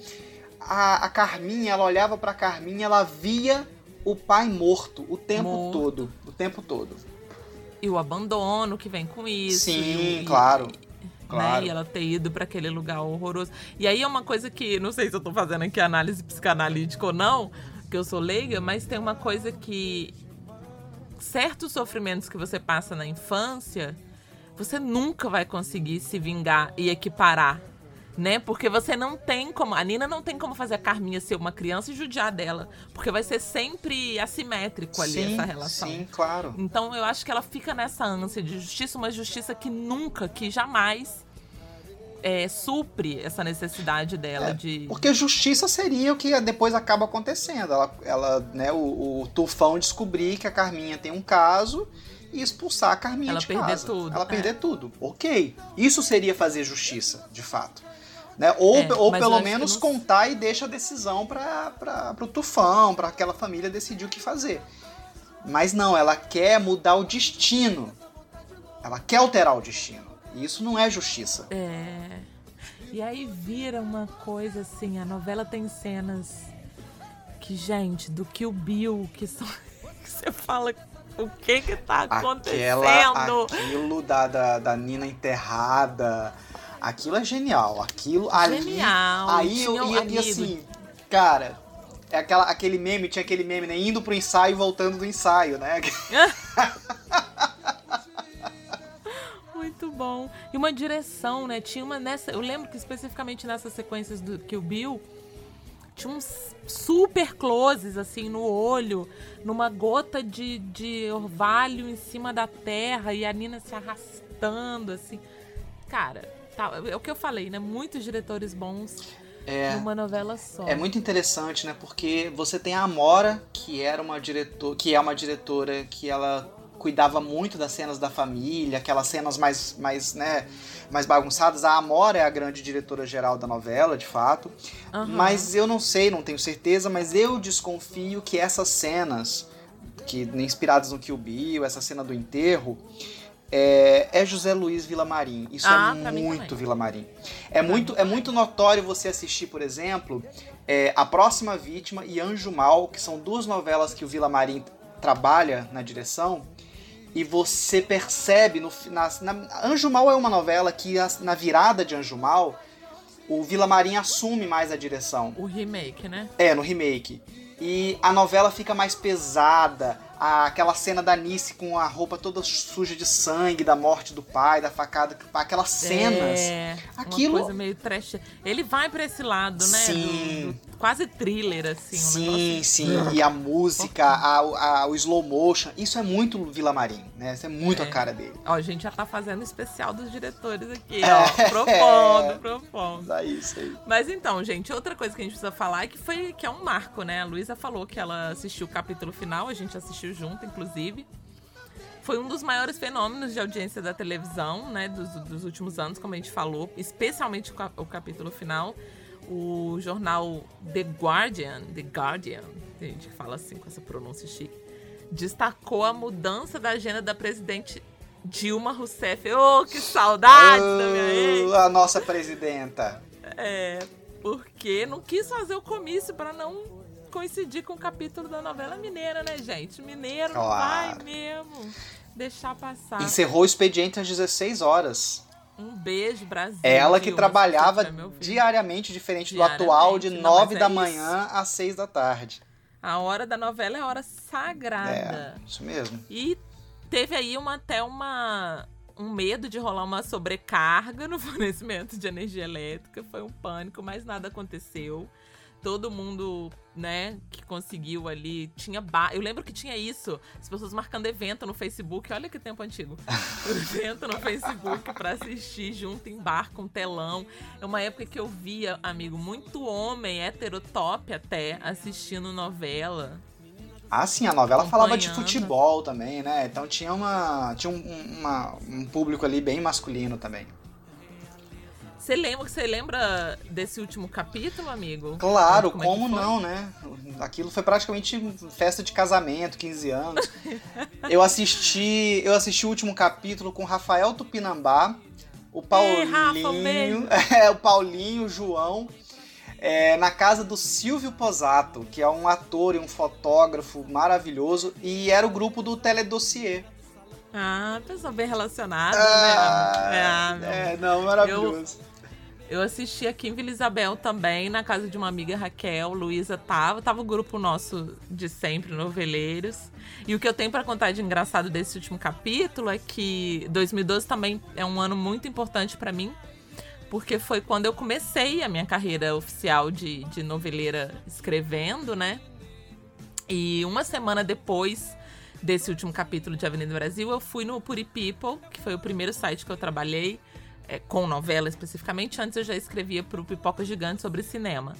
a, a Carminha, ela olhava pra Carminha, ela via o pai morto o tempo
Morto.
todo, o tempo todo.
E o abandono que vem com isso.
Sim,
e-
claro.
né,
Claro.
E ela ter ido pra aquele lugar horroroso. E aí é uma coisa que, não sei se eu tô fazendo aqui análise psicanalítica ou não, porque eu sou leiga, mas tem uma coisa que certos sofrimentos que você passa na infância, você nunca vai conseguir se vingar e equiparar. Né? Porque você não tem como. A Nina não tem como fazer a Carminha ser uma criança e judiar dela. Porque vai ser sempre assimétrico ali
sim,
essa relação.
sim, claro.
Então eu acho que ela fica nessa ânsia de justiça, uma justiça que nunca, que jamais é, supre essa necessidade dela
É,
de.
Porque justiça seria o que depois acaba acontecendo. Ela, ela né, o, o Tufão descobrir que a Carminha tem um caso e expulsar a Carminha
Ela
de
perder
casa.
tudo,
Ela
é.
perder tudo. Ok. Isso seria fazer justiça, de fato. Né? Ou,
É,
ou pelo menos
não-
contar e deixa a decisão para o Tufão, para aquela família decidir o que fazer. Mas não, ela quer mudar o destino. Ela quer alterar o destino. E isso não é justiça.
É. E aí vira uma coisa assim, a novela tem cenas que, gente, do que o Bill, que, são, que você fala o que que tá acontecendo.
Aquela, aquilo da, da, da Nina enterrada, aquilo é genial. Aquilo
Genial.
ali. Aí eu
amigo.
assim, cara, é aquela, aquele meme, tinha aquele meme, né? Indo pro ensaio e voltando do ensaio, né?
Muito bom. E uma direção, né? Tinha uma nessa. Eu lembro que especificamente nessas sequências do que o Bill tinha uns super closes assim no olho, numa gota de, de orvalho em cima da terra e a Nina se arrastando assim. Cara, tá, é o que eu falei, né? Muitos diretores bons
É.
numa novela só.
É muito interessante, né? Porque você tem a Amora, que era uma diretora, que é uma diretora que ela cuidava muito das cenas da família, aquelas cenas mais, mais, né, mais bagunçadas. A Amora é a grande diretora geral da novela, de fato.
Aham.
Mas eu não sei, não tenho certeza, mas eu desconfio que essas cenas, que inspiradas no Kill Bill, essa cena do enterro, é, é José Luiz Vilamarim. Isso
Ah,
é
pra mim
muito. Vilamarim. É muito, é muito notório você assistir, por exemplo, é, A Próxima Vítima e Anjo Mal, que são duas novelas que o Vilamarim trabalha na direção. E você percebe no na, na- Anjo Mal é uma novela que na virada de Anjo Mal o Vilamarim assume mais a direção.
O remake, né?
É, no remake. E a novela fica mais pesada. A- aquela cena da Nice com a roupa toda suja de sangue, da morte do pai, da facada, aquelas cenas.
É,
Aquilo-
uma coisa meio trash. Ele vai pra esse lado, né?
Sim.
Do- do- quase thriller, assim. um
Sim,
negócio-
sim. E a música, a- a- o slow motion, isso é muito Vilamarim, né? Isso é muito
É.
a cara dele.
Ó, a gente já tá fazendo especial dos diretores aqui,
É.
ó. Profundo, profundo.
É isso aí.
Mas então, gente, outra coisa que a gente precisa falar é que foi que é um marco, né? A Luísa falou que ela assistiu o capítulo final, a gente assistiu junto, inclusive. Foi um dos maiores fenômenos de audiência da televisão, né? Dos, dos últimos anos, como a gente falou, especialmente o, cap- o capítulo final. O jornal The Guardian, The Guardian, tem gente que fala assim com essa pronúncia chique, destacou a mudança da agenda da presidente Dilma Rousseff. Ô, que saudade da minha ex!
A nossa presidenta.
É, porque não quis fazer o comício pra não coincidir com o capítulo da novela mineira, né, gente? Mineiro
Claro.
vai mesmo deixar passar.
Encerrou o expediente às 16 horas.
Um beijo, Brasil.
Ela que trabalhava
ouvindo.
diariamente, diferente do
Diariamente,
atual, de
não,
9
mas
da
é
manhã às 6 da tarde.
A hora da novela é a hora
É,
sagrada.
isso mesmo.
E teve aí uma, até uma um medo de rolar uma sobrecarga no fornecimento de energia elétrica. Foi um pânico, mas nada aconteceu. Todo mundo, né, que conseguiu ali, tinha bar. Eu lembro que tinha isso. As pessoas marcando evento no Facebook. Olha que tempo antigo. evento no Facebook pra assistir junto em bar com telão. É uma época que eu via, amigo, muito homem, heterotop até, assistindo novela.
Ah, sim, a novela falava de futebol também, né? Então tinha uma tinha um, uma- um público ali bem masculino também.
Você lembra, você lembra desse último capítulo, amigo?
Claro,
Como é
como
foi?
não, né? Aquilo foi praticamente festa de casamento, 15 anos. eu assisti, eu assisti o último capítulo com Rafael Tupinambá, o
Ei, Rafa,
Paulinho, é, o Paulinho, o João, é, na casa do Silvio Posato, que é um ator e um fotógrafo maravilhoso, e era o grupo do Teledossier.
Ah, pessoa bem relacionada,
Ah,
né? Ah, meu
é, não, maravilhoso.
Eu assisti aqui em Vila Isabel também, na casa de uma amiga Raquel, Luísa tava, tava o grupo nosso de sempre, Noveleiros. E o que eu tenho pra contar de engraçado desse último capítulo é que 2012 também é um ano muito importante pra mim, porque foi quando eu comecei a minha carreira oficial de, de noveleira escrevendo, né? E uma semana depois desse último capítulo de Avenida Brasil, eu fui no Puri People, que foi o primeiro site que eu trabalhei é, com novela especificamente. Antes eu já escrevia pro Pipoca Gigante sobre cinema.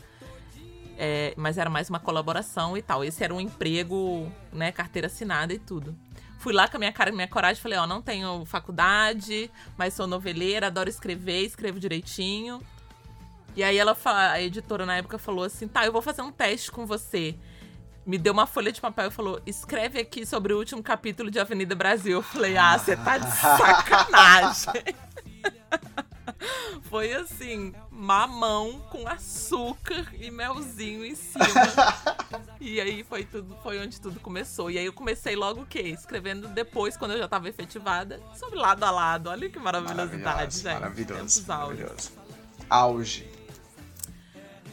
É, mas era mais uma colaboração e tal. Esse era um emprego, né, carteira assinada e tudo. Fui lá com a minha cara e minha coragem, falei, ó, não tenho faculdade, mas sou noveleira, adoro escrever, escrevo direitinho. E aí ela, a editora na época falou assim, tá, eu vou fazer um teste com você. Me deu uma folha de papel e falou, escreve aqui sobre o último capítulo de Avenida Brasil. Eu falei, ah, você tá de sacanagem. Foi assim, mamão com açúcar e melzinho em cima. e aí foi tudo, foi onde tudo começou. E aí eu comecei logo o quê? Escrevendo depois, quando eu já tava efetivada, sobre lado a lado. Olha que maravilhosidade, gente.
maravilhoso, maravilhoso. Auge.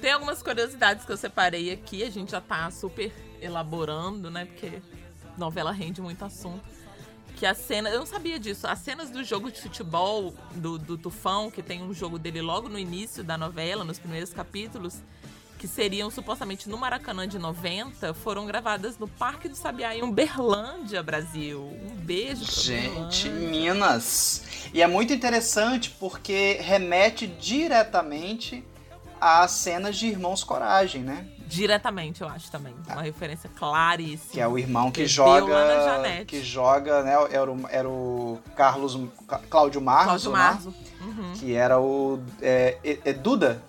Tem algumas curiosidades que eu separei aqui, a gente já tá super elaborando, né? Porque novela rende muito assunto. Que a cena. Eu não sabia disso. As cenas do jogo de futebol do, do Tufão, que tem um jogo dele logo no início da novela, nos primeiros capítulos, que seriam supostamente no Maracanã de 90, foram gravadas no Parque do Sabiá, em Uberlândia, Brasil. Um beijo pra
Gente. Minas. E é muito interessante porque remete diretamente às cenas de Irmãos Coragem, né?
Diretamente, eu acho também. Uma referência claríssima.
Que é o irmão que
na
joga. Que joga, né? Era o, era o Carlos. Cláudio Marzo,
Cláudio
né?
Marzo. Uhum.
Que era o. É, é- é Duda?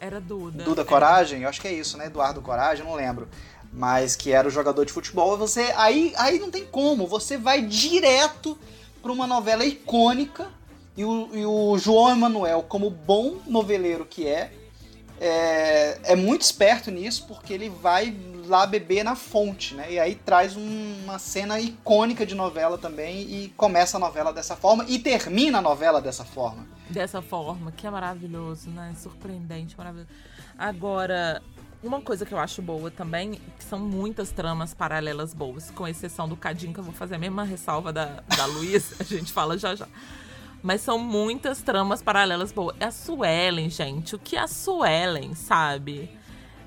Era Duda.
Duda
É.
Coragem? Eu acho que é isso, né? Eduardo Coragem, não lembro. Mas que era o jogador de futebol. Você aí, aí não tem como. Você vai direto para uma novela icônica. E o, e o João Emanuel, como bom noveleiro que é, é, é muito esperto nisso, porque ele vai lá beber na fonte, né? E aí traz um- uma cena icônica de novela também. E começa a novela dessa forma. E termina a novela dessa forma.
Dessa forma, que é maravilhoso, né? Surpreendente, maravilhoso. Agora, uma coisa que eu acho boa também, que são muitas tramas paralelas boas, com exceção do Cadinho, que eu vou fazer a mesma ressalva da, da Luiz, a gente fala já já. Mas são muitas tramas paralelas boas. É a Suelen, gente. O que é a Suelen, sabe?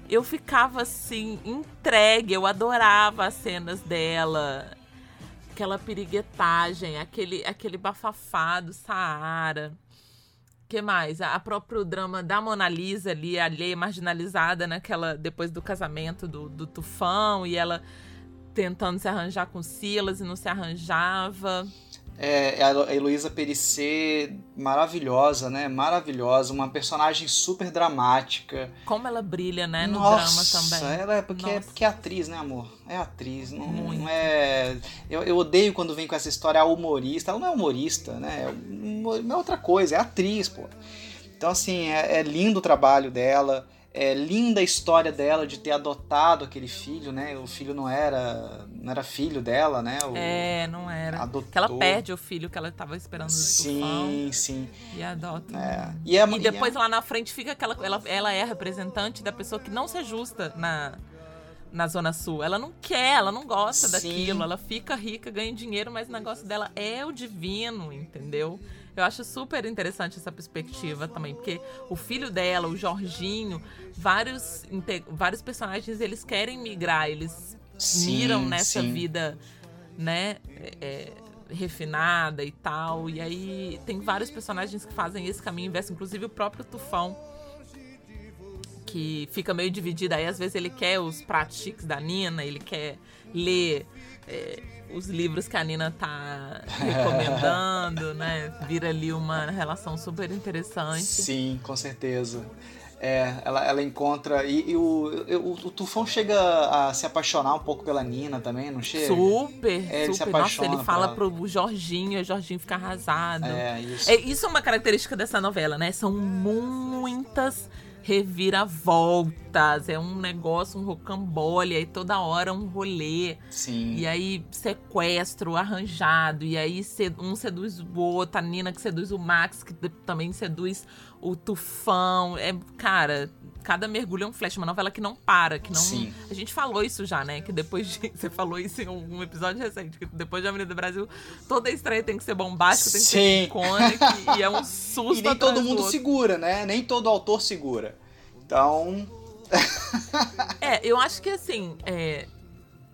Eu ficava assim, entregue, eu adorava as cenas dela. Aquela piriguetagem, aquele, aquele bafafá do Saara que mais? A, próprio drama da Mona Lisa ali, alheia, marginalizada naquela. depois do casamento do, do Tufão, e ela tentando se arranjar com Silas e não se arranjava.
É, a Heloísa Perissé, maravilhosa, né? Maravilhosa. Uma personagem super dramática.
Como ela brilha, né, no
Nossa,
drama também.
Ela é porque, é
Nossa.
porque é atriz, né, amor? É atriz. Não,
Muito.
não é. Eu, eu odeio quando vem com essa história humorista. Ela não é humorista, né? É é outra coisa, é atriz, pô. Então, assim, é, é lindo o trabalho dela. É linda a história dela de ter adotado aquele filho, né? O filho não era, não era filho dela, né? O,
É, não era.
Adotou.
Que ela perde o filho que ela tava esperando do Tufão
Sim, sim.
e adota.
É. E, é,
E depois
e é-
lá na frente fica aquela. Ela, ela é a representante da pessoa que não se ajusta na, na Zona Sul. Ela não quer, ela não gosta
Sim.
daquilo. Ela fica rica, ganha dinheiro, mas o negócio dela é o divino, entendeu? Eu acho super interessante essa perspectiva também, porque o filho dela, o Jorginho, vários, vários personagens eles querem migrar, eles
Sim,
miram nessa
sim.
vida, né? é, refinada e tal. E aí tem vários personagens que fazem esse caminho inverso, inclusive o próprio Tufão. Que fica meio dividido. Aí às vezes ele quer os pratos chiques da Nina, ele quer ler é, os livros que a Nina tá recomendando, né? Vira ali uma relação super interessante.
Sim, com certeza. É, ela, ela encontra. E, e o, o, o Tufão chega a se apaixonar um pouco pela Nina também, não chega?
Super,
É, ele se
super. Nossa, ele fala pro Jorginho, o Jorginho fica arrasado.
É, isso.
É, isso é uma característica dessa novela, né? São muitas reviravoltas. É um negócio, um rocambole, aí toda hora um rolê.
Sim.
E aí, sequestro arranjado. E aí, um seduz o outro, a Nina que seduz o Max, que também seduz o Tufão. É, cara, cada mergulho é um flash. Uma novela que não para, que não.
Sim.
A gente falou isso já, né? Que depois de. Você falou isso em um episódio recente, que depois de Avenida Brasil, toda estreia tem que ser bombástica, tem que
Sim.
ser icônica. e é um susto.
E nem todo
do
mundo segura, né? Nem todo autor segura. Então.
É, eu acho que assim, é,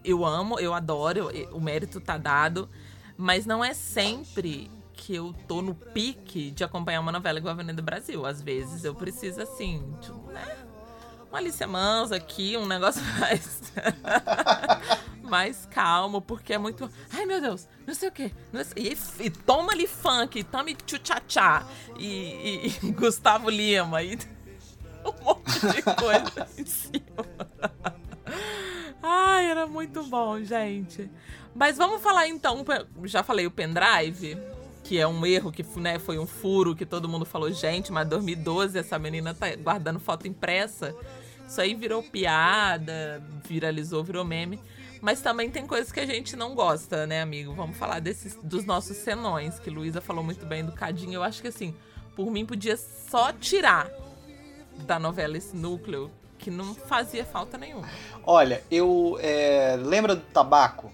eu amo, eu adoro, eu- o mérito tá dado, mas não é sempre que eu tô no pique de acompanhar uma novela igual a Avenida Brasil. Às vezes eu preciso, assim, de, né? Uma Alicia Manso aqui, um negócio mais. mais calmo, porque é muito. Ai meu Deus, não sei o quê. sei- E, e toma ali funk, tome tchutchá e, e, e Gustavo Lima. E um monte de coisa em cima. Ai, era muito bom, gente. Mas vamos falar então, já falei o pendrive, que é um erro que né, foi um furo que todo mundo falou, gente, mas 2012 essa menina tá guardando foto impressa. Isso aí virou piada, viralizou, virou meme. Mas também tem coisas que a gente não gosta, né, amigo? Vamos falar desses, dos nossos senões, que Luísa falou muito bem do Cadinho. Eu acho que assim, por mim podia só tirar da novela esse núcleo que não fazia falta nenhuma.
Olha, eu. é, lembra do tabaco?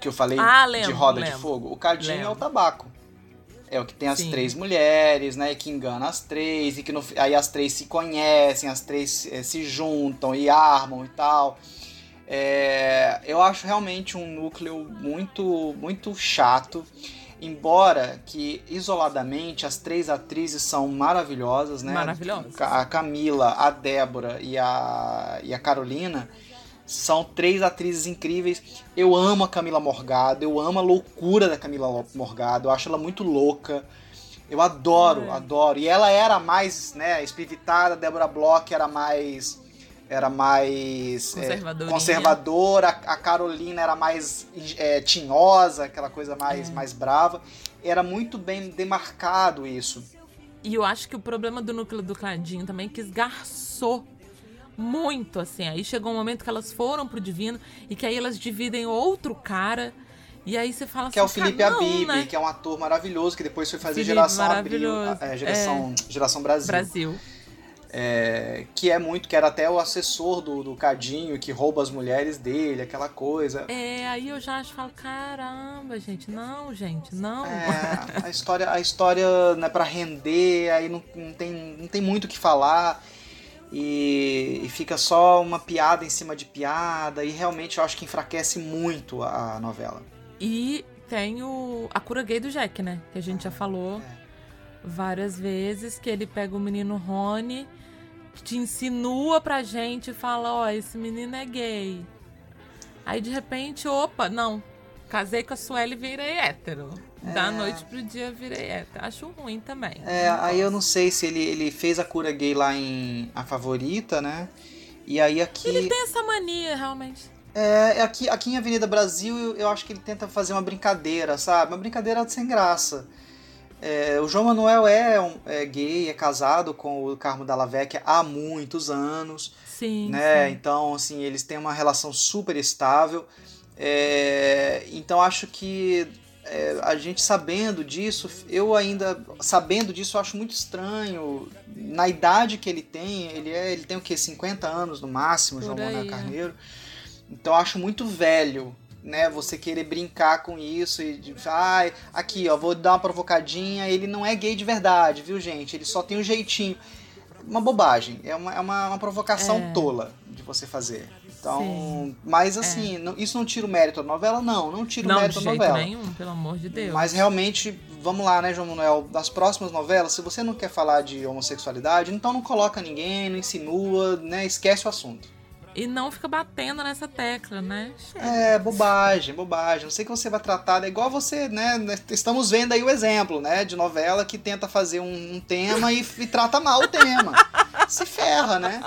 Que eu falei
Ah,
de
lembro,
roda de
lembro.
fogo? O Cadinho é
Lembro.
o tabaco. É o que tem as
Sim.
três mulheres, né? Que engana as três, e que no, aí as três se conhecem, as três eh, se juntam e armam e tal. É, eu acho realmente um núcleo muito, muito chato. Embora que isoladamente as três atrizes são maravilhosas, né?
Maravilhosas.
A Camila, a Débora e a, e a Carolina são três atrizes incríveis. Eu amo a Camila Morgado, eu amo a loucura da Camila Morgado, eu acho ela muito louca. Eu adoro,
É.
adoro. E ela era mais, né, espivitada, a Débora Bloch era mais era mais é, conservadora, a Carolina era mais é, tinhosa, aquela coisa mais,
É.
mais brava. Era muito bem demarcado isso.
E eu acho que o problema do núcleo do Cladinho também é que esgarçou muito, assim. Aí chegou um momento que elas foram pro Divino e que aí elas dividem outro cara. E aí você fala
Que é o
assim,
Felipe Abib,
né?
que é um ator maravilhoso, que depois foi fazer
Felipe,
Geração Abril, é, geração, geração Brasil.
Brasil.
É, que é muito, que era até o assessor do, do Cadinho, que rouba as mulheres dele, aquela coisa.
É, aí eu já acho, falo, caramba, gente, não, gente, não.
É, a história, a história não é pra render, aí não, não, tem, não tem muito o que falar. E, e fica só uma piada em cima de piada, e realmente eu acho que enfraquece muito a, a novela.
E tem o, a cura gay do Jack, né? Que a gente já falou várias vezes, que ele pega o menino Rony, te insinua pra gente e fala, ó, esse menino é gay. Aí de repente, opa, não. Casei com a Sueli e virei hétero. Da noite pro dia virei hétero. Acho ruim também.
É, aí eu não sei se ele, ele fez a cura gay lá em A Favorita, né? E aí aqui.
Ele tem essa mania, realmente.
É, aqui, aqui em Avenida Brasil eu, eu acho que ele tenta fazer uma brincadeira, sabe? Uma brincadeira sem graça. É, o João Manuel é, um- é gay, é casado com o Carmo Dalla Vecchia há muitos anos,
Sim,
né?
sim.
Então, assim, eles têm uma relação super estável. É, então, acho que é, a gente sabendo disso, eu ainda sabendo disso, eu acho muito estranho. Na idade que ele tem, ele, é, ele tem o quê? 50 anos no máximo,
Por
João Manuel
é.
Carneiro. Então, eu acho muito velho. Né, você querer brincar com isso e de, ai, aqui, ó, vou dar uma provocadinha. Ele não é gay de verdade, viu, gente? Ele só tem um jeitinho. Uma bobagem, é uma, é uma, uma provocação
É.
tola de você fazer. Então,
Sim.
mas assim, não- isso não tira o mérito da novela? Não, não tira o
Não, de
mérito da novela.
nenhum, pelo amor de Deus.
Mas realmente, vamos lá, né, João Manuel? Das próximas novelas, se você não quer falar de homossexualidade, então não coloca ninguém, não insinua, né? Esquece o assunto.
E não fica batendo nessa tecla, né? Chega.
É, bobagem, bobagem. Não sei que você vai tratar, é igual você, né? Estamos vendo aí o exemplo, né? De novela que tenta fazer um, um tema e, e trata mal o tema. Se ferra, né?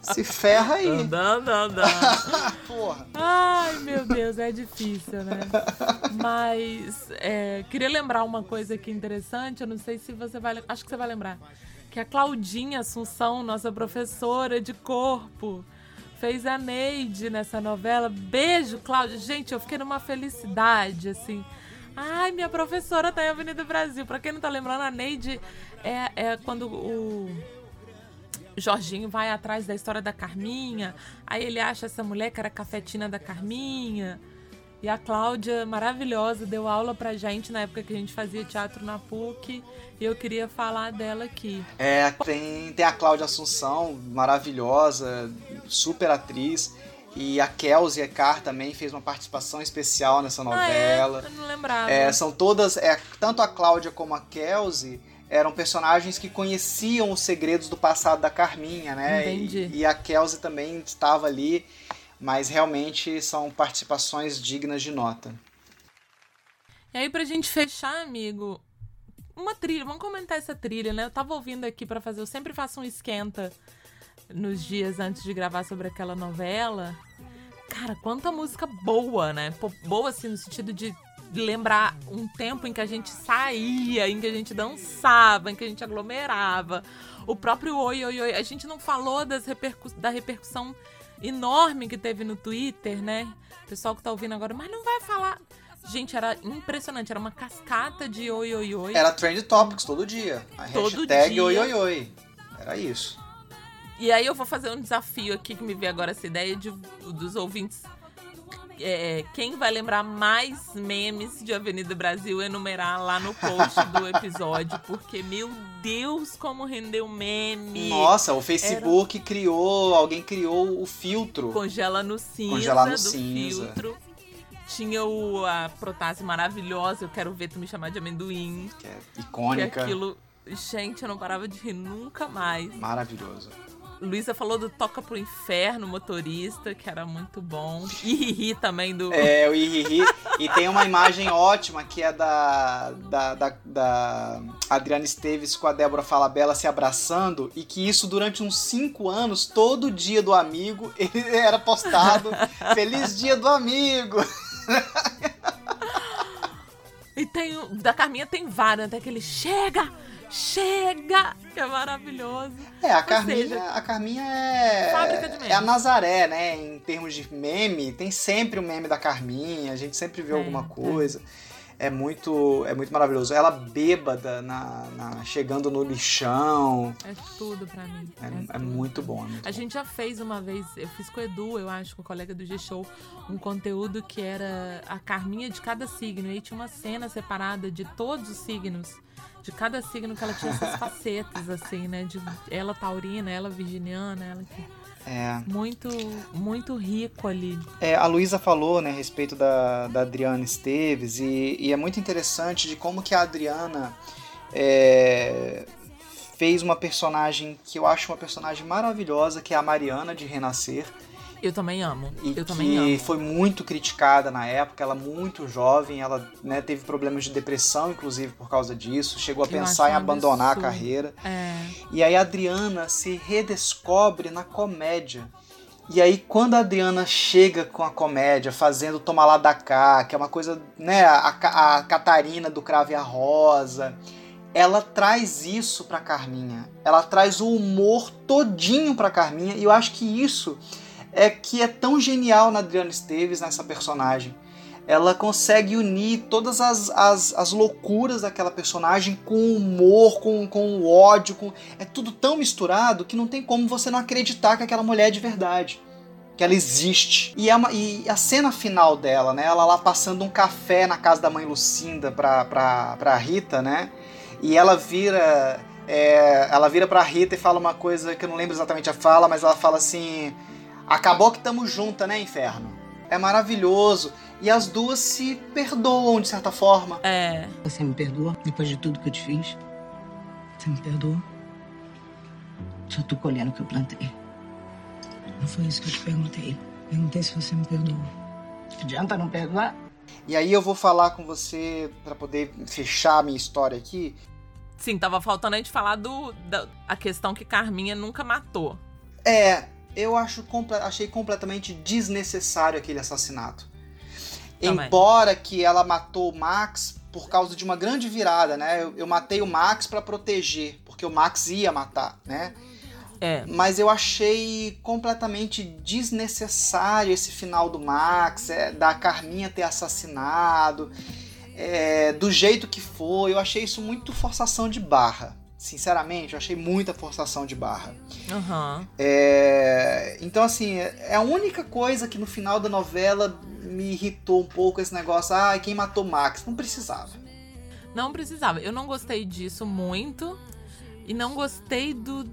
Se ferra aí.
Andando, andando.
Porra.
Ai, meu Deus, é difícil, né? Mas é, queria lembrar uma coisa aqui interessante, eu não sei se você vai. Acho que você vai lembrar. Que a Claudinha Assunção, nossa professora de corpo, fez a Neide nessa novela. Beijo, Cláudia. Gente, eu fiquei numa felicidade, assim. Ai, minha professora tá em Avenida Brasil. Pra quem não tá lembrando, a Neide é, é quando o. Jorginho vai atrás da história da Carminha. Aí ele acha essa mulher que era cafetina da Carminha. E a Cláudia, maravilhosa, deu aula pra gente na época que a gente fazia teatro na PUC. E eu queria falar dela aqui.
É, tem, tem a Cláudia Assunção, maravilhosa, super atriz. E a Kelsey Ekar também fez uma participação especial nessa novela.
Ah, é? Eu não lembrava.
É, são todas, é, tanto a Cláudia como a Kelsey eram personagens que conheciam os segredos do passado da Carminha, né?
Entendi.
E, e a Kelsey também estava ali, mas realmente são participações dignas de nota.
E aí, pra gente fechar, amigo, uma trilha. Vamos comentar essa trilha, né? Eu tava ouvindo aqui pra fazer. Eu sempre faço um esquenta nos dias antes de gravar sobre aquela novela. Cara, quanta música boa, né? Boa, assim, no sentido de lembrar um tempo em que a gente saía, em que a gente dançava, em que a gente aglomerava. O próprio Oi, Oi, Oi. A gente não falou das repercu da repercussão enorme que teve no Twitter, né? O pessoal que tá ouvindo agora, mas não vai falar. Gente, era impressionante. Era uma cascata de Oi, Oi, Oi.
Era Trend Topics todo dia. A
Todo
hashtag
dia.
oi, oi, oi. Era isso.
E aí eu vou fazer um desafio aqui que me veio agora essa ideia de, dos ouvintes. É, quem vai lembrar mais memes de Avenida Brasil enumerar lá no post do episódio, porque meu Deus, como rendeu meme.
Nossa, o Facebook criou, alguém criou o filtro.
Congela no cinza
Congelar no
do
cinza.
filtro. Tinha o, a Protase maravilhosa, eu quero ver tu me chamar de amendoim.
Que é
Que
icônica.
aquilo. Gente, eu não parava de rir nunca mais.
Maravilhoso.
Luísa falou do Toca pro Inferno, motorista, que era muito bom. E Riri também do.
É, o Ihihi. e tem uma imagem ótima que é da, da, da, da Adriana Esteves com a Débora Falabella se abraçando. E que isso durante uns cinco anos, todo dia do amigo, ele era postado. Feliz dia do amigo!
E tem. Da Carminha tem vários, até aquele chega! Chega! Que é maravilhoso.
É, a
Ou
Carminha,
seja,
a Carminha é. É a Nazaré, né? Em termos de meme, tem sempre o meme da Carminha, a gente sempre vê
É,
alguma
é.
coisa. É muito, é muito maravilhoso. Ela bêbada na, na- chegando no lixão.
É tudo pra mim.
É, é
tudo.
muito bom. É muito
A
bom.
gente já fez uma vez, eu fiz com o Edu, eu acho, com o colega do G-Show, um conteúdo que era a Carminha de cada signo. E aí tinha uma cena separada de todos os signos. De cada signo que ela tinha essas facetas, assim, né? De ela taurina, ela virginiana, ela.
É.
Muito, muito rico ali.
É, a Luísa falou né, a respeito da, da Adriana Esteves e, e é muito interessante de como que a Adriana é, fez uma personagem que eu acho uma personagem maravilhosa, que é a Mariana de Renascer.
Eu também amo.
E
eu
que
também amo.
foi muito criticada na época, ela muito jovem, ela né, teve problemas de depressão, inclusive, por causa disso, chegou a
Eu
pensar em abandonar
absurdo.
a carreira.
É.
E aí a Adriana se redescobre na comédia. E aí quando a Adriana chega com a comédia, fazendo Toma Lá da Cá, que é uma coisa, né, a, a Catarina do Crave e a Rosa, ela traz isso pra Carminha. Ela traz o humor todinho pra Carminha, e eu acho que isso é que é tão genial na Adriana Esteves, nessa personagem. Ela consegue unir todas as, as, as loucuras daquela personagem com o humor, com, com o ódio, com... é tudo tão misturado que não tem como você não acreditar que aquela mulher é de verdade. Que ela existe. E, é uma- e a cena final dela, né? Ela lá passando um café na casa da mãe Lucinda pra, pra, pra Rita, né? E ela vira. é, ela vira pra Rita e fala uma coisa que eu não lembro exatamente a fala, mas ela fala assim: Acabou que tamo junta, né, inferno? É maravilhoso. E as duas se perdoam de certa forma.
É.
Você me perdoa depois de tudo que eu te fiz? Você me perdoa? Só tô colhendo o que eu plantei. Não foi isso que eu te perguntei. Perguntei se você me perdoa. Adianta não perdoar?
E aí eu vou falar com você pra poder fechar a minha história aqui.
Sim, tava faltando a gente falar do, da a questão que Carminha nunca matou.
É, eu acho achei completamente desnecessário aquele assassinato.
Também.
Embora que ela matou o Max por causa de uma grande virada, né? Eu, eu matei o Max pra proteger, porque o Max ia matar, né?
É.
Mas eu achei completamente desnecessário esse final do Max, é, da Carminha ter assassinado, é, do jeito que foi. Eu achei isso muito forçação de barra. Sinceramente, eu achei muita forçação de barra.
Aham.
É, então, assim, é a única coisa que no final da novela me irritou um pouco esse negócio. Ah, quem matou Max? Não precisava.
Não precisava. Eu não gostei disso muito. E não gostei do.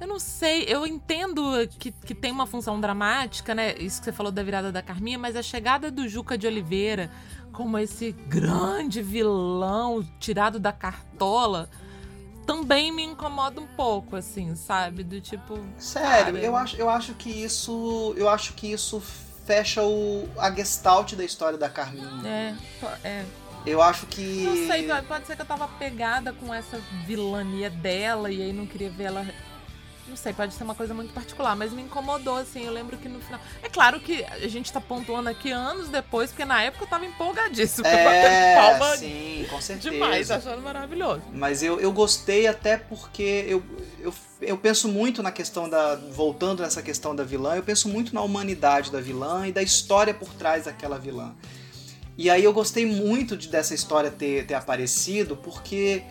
Eu não sei, eu entendo que, que tem uma função dramática, né? Isso que você falou da virada da Carminha, mas a chegada do Juca de Oliveira como esse grande vilão tirado da cartola também me incomoda um pouco, assim, sabe? Do tipo.
Sério,
cara,
eu acho, eu acho que isso. Eu acho que isso fecha o, a gestalt da história da Carminha.
É, é.
Eu acho que.
Não sei, pode- pode ser que eu tava pegada com essa vilania dela e aí não queria ver ela. Não sei, pode ser uma coisa muito particular, mas me incomodou, assim. Eu lembro que no final. É claro que a gente tá pontuando aqui anos depois, porque na época eu tava empolgadíssimo.
É,
palma
sim, com certeza.
demais, achando maravilhoso.
Mas eu, eu gostei até porque eu, eu, eu penso muito na questão da. Voltando nessa questão da vilã, eu penso muito na humanidade da vilã e da história por trás daquela vilã. E aí eu gostei muito de, dessa história ter, ter aparecido, porque.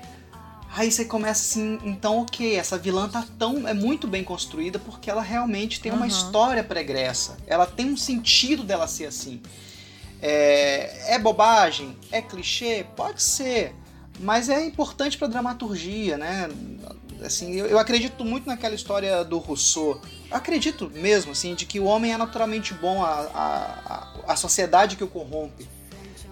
Aí você começa assim, então ok, essa vilã tá tão. é muito bem construída porque ela realmente tem uma
Uhum.
história pregressa. Ela tem um sentido dela ser assim. É, é bobagem? É clichê? Pode ser. Mas é importante pra dramaturgia, né? Assim, eu, eu acredito muito naquela história do Rousseau. Eu acredito mesmo, assim, de que o homem é naturalmente bom. A, a, a, a sociedade que o corrompe,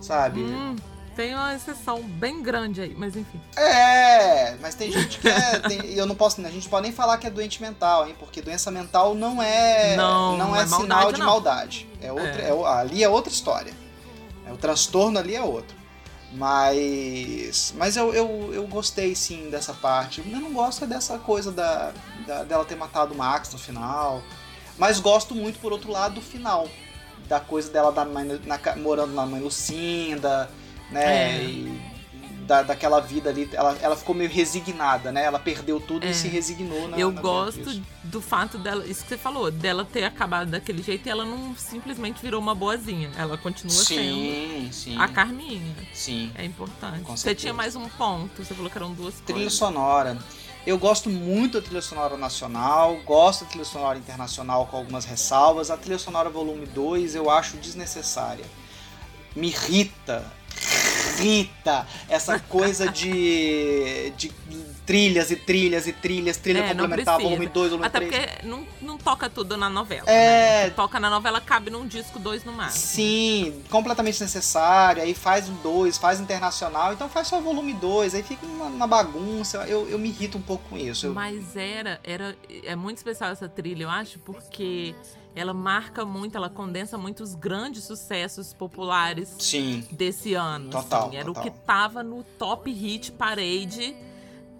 sabe?
Hum, tem uma exceção bem grande aí, mas enfim.
É, mas tem gente que é. e eu não posso. A gente pode nem falar que é doente mental, hein? Porque doença mental não é.
Não, não
é,
é
sinal
maldade,
de
não.
maldade. É outra,
É.
é ali é outra história. É, o transtorno ali é outro. Mas. Mas eu, eu, eu gostei sim dessa parte. Eu não gosto é dessa coisa da, da- dela ter matado o Max no final. Mas gosto muito, por outro lado, do final. Da coisa dela da mãe, na morando na mãe Lucinda, né?
É.
E da, daquela vida ali. Ela, ela ficou meio resignada, né? Ela perdeu tudo
É.
e se resignou na
eu
na
gosto do fato dela, isso que você falou, dela ter acabado daquele jeito e ela não simplesmente virou uma boazinha. Ela continua sendo
Sim, sim.
a Carminha.
Sim.
É importante. Você tinha mais um ponto, você falou que eram duas
Trilha
coisas.
sonora. Eu gosto muito da trilha sonora nacional, gosto da trilha sonora internacional com algumas ressalvas. A trilha sonora volume 2 eu acho desnecessária. Me irrita, irrita essa coisa de, de trilhas e trilhas e trilhas, trilha
É,
complementar, volume 2, volume
Até
3.
porque não, não toca tudo na novela.
É.
né? Toca na novela cabe num disco, dois no máximo.
Sim, completamente necessário. Aí faz um 2, faz internacional, então faz só volume 2, aí fica uma, uma bagunça. Eu, eu me irrito um pouco com isso. Eu-
Mas era, era. É muito especial essa trilha, eu acho, porque ela marca muito, ela condensa muitos grandes sucessos populares
Sim,
desse ano.
Total,
assim. Era
total.
o que tava no top hit parade.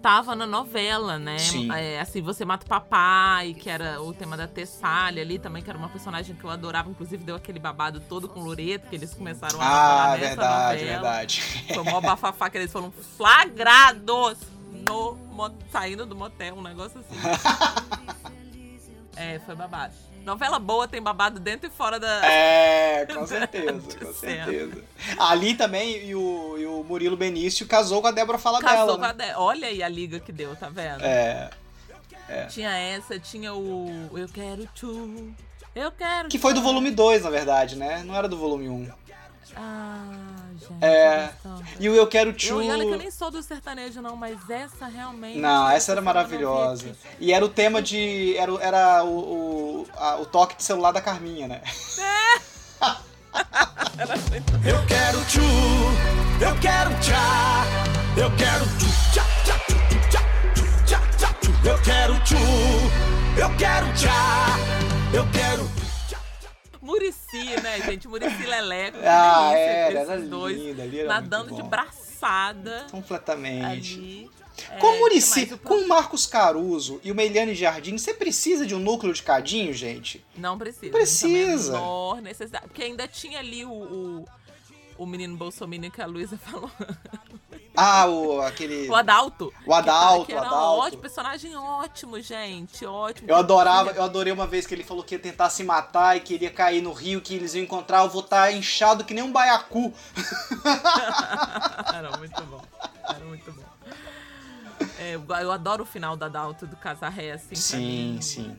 Tava na novela, né?
Sim.
É, assim, Você Mata o Papai, que era o tema da Tessália ali também, que era uma personagem que eu adorava. Inclusive, deu aquele babado todo com o Loreto, que eles começaram a
Ah,
nessa
verdade,
novela.
verdade.
Foi mó bafafá que eles foram flagrados no saindo do motel, um negócio assim. é, foi babado. Novela boa tem babado dentro e fora da.
É, com certeza, com
Do
certeza. Ali também, e o, e o Murilo Benício casou com a Débora Falabella.
Casou com
né?
a De... Olha aí a liga que deu, tá vendo?
É,
Tinha essa, tinha o Eu Quero Tu. Eu quero.
que foi do volume 2, na verdade, né? Não era do volume 1.
Ah, gente.
É. E o Eu Quero Tchu...
Eu, e olha que eu nem sou do sertanejo, não, mas essa realmente.
Não, essa era maravilhosa. E era o tema de. Era, o- era o, o, a- o toque de celular da Carminha, né?
Eu quero tchu, eu quero tchá, eu quero tchu, tchá, tchá, tchu, tchá, tchu, tchá, tchá, tchu. Eu quero tchu, eu quero tchá, eu quero.
Murici, né, gente? Murici Leleco.
Ah,
delícia
era, era
dois
linda, ali era
nadando de braçada
Completamente.
ali. É,
Com o
que
Murici?
O
com o Marcos Caruso e o Meiliane Jardim, você precisa de um núcleo de cadinho, gente?
Não precisa.
Precisa.
Não menor necessidade. Porque ainda tinha ali o, o, o menino Bolsonaro que a Luísa falou.
Ah, o aquele.
O Adalto.
O Adalto,
que, que
o Adalto.
ótimo, personagem ótimo, gente. Ótimo.
Eu adorava, eu adorei uma vez que ele falou que ia tentar se matar e queria cair no rio, que eles iam encontrar, eu vou estar inchado que nem um baiacu.
Era muito bom. Era muito bom. É, eu- adoro o final da Adalto do Casarré, assim.
Sim, sim.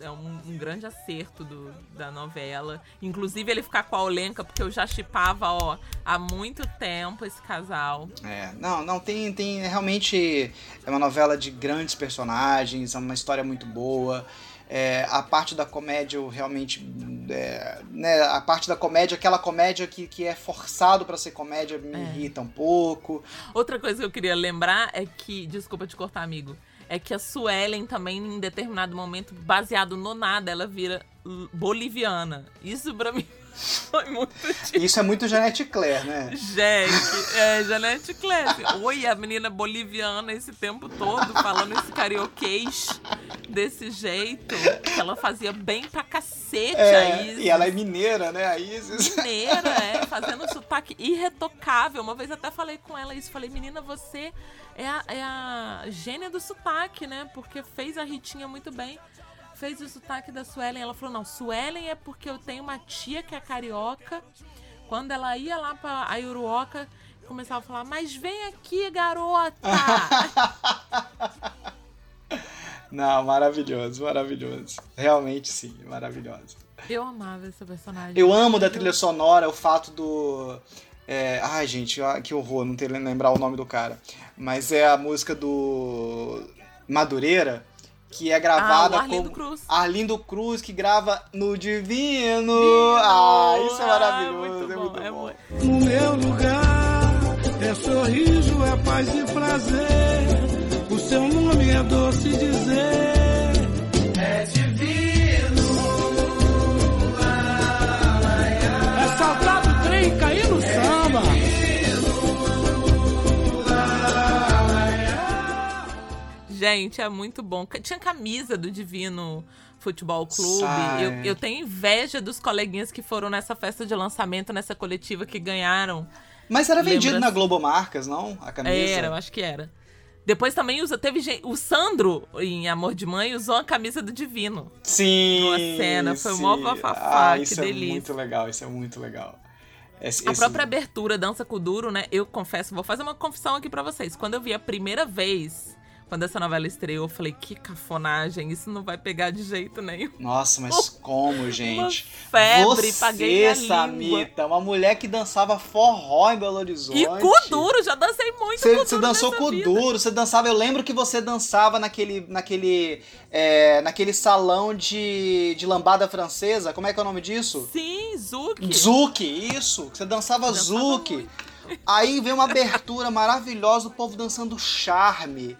É um, um grande acerto do- da novela. Inclusive ele ficar com a Olenka, porque eu já chipava, ó, há muito tempo esse casal.
É, não, não, tem, tem realmente é uma novela de grandes personagens, é uma história muito boa. É, a parte da comédia, eu realmente. é, né, a parte da comédia, aquela comédia que, que é forçado pra ser comédia, me
É.
irrita um pouco.
Outra coisa que eu queria lembrar é que, desculpa te cortar, amigo, é que a Suelen também, em determinado momento, baseado no nada, ela vira boliviana. Isso pra mim foi muito
isso é muito Janete Claire, né?
Gente, é, Janete Clécio. Oi, a menina boliviana esse tempo todo, falando esse carioquês desse jeito. Que ela fazia bem pra cacete a
É,
Isis.
e ela é mineira, né? A Isis.
mineira, é, fazendo um sotaque irretocável. Uma vez até falei com ela isso. Falei, menina, você é a, é a gênia do sotaque, né? Porque fez a Ritinha muito bem. Fez o sotaque da Suelen. Ela falou, não, Suelen é porque eu tenho uma tia que é carioca. Quando ela ia lá pra Aiuruoca, começava a falar, mas vem aqui, garota!
Não, maravilhoso, maravilhoso. Realmente sim, maravilhoso.
eu amava essa personagem.
Eu amo da trilha sonora o fato do. é, ai, gente, que horror, não ter lembrar o nome do cara. Mas é a música do Madureira, que é gravada
Ah, o Arlindo
com
Cruz.
Arlindo Cruz, que grava no Divino.
Divino.
Ah, isso é
Ah,
maravilhoso,
muito
é
bom,
muito
é
bom.
muito-
No meu lugar é sorriso, é paz e prazer. O seu nome é doce dizer. É divino. É saltar
Gente, é muito bom. Tinha camisa do Divino Futebol Clube. Eu, eu tenho inveja dos coleguinhas que foram nessa festa de lançamento, nessa coletiva que ganharam.
Mas era vendido
Lembra
na? Globo Marcas, não? A camisa?
Era, eu acho que era. Depois também usa, teve gente, o Sandro em Amor de Mãe usou a camisa do Divino.
Sim.
Numa cena, foi mó
sim.
bafafá,
ah,
que
isso
delícia.
é muito legal, isso é muito legal. Esse-
A
esse-
própria abertura Dança com o Duro, né? Eu confesso, vou fazer uma confissão aqui pra vocês. Quando eu vi a primeira vez, quando essa novela estreou, eu falei, que cafonagem, isso não vai pegar de jeito nenhum.
Nossa, mas como, gente?
febre,
Você,
paguei a.
Samita, uma mulher que dançava forró em Belo Horizonte.
E cu duro, já dancei muito
Você, você dançou
nessa
com
vida.
duro, você dançava. Eu lembro que você dançava naquele, naquele, é, naquele salão de, de lambada francesa. Como é que é o nome disso?
Sim, Zuki.
Zuki, isso. Você dançava
Dançava
Zuki. Aí vem uma abertura maravilhosa do povo dançando charme.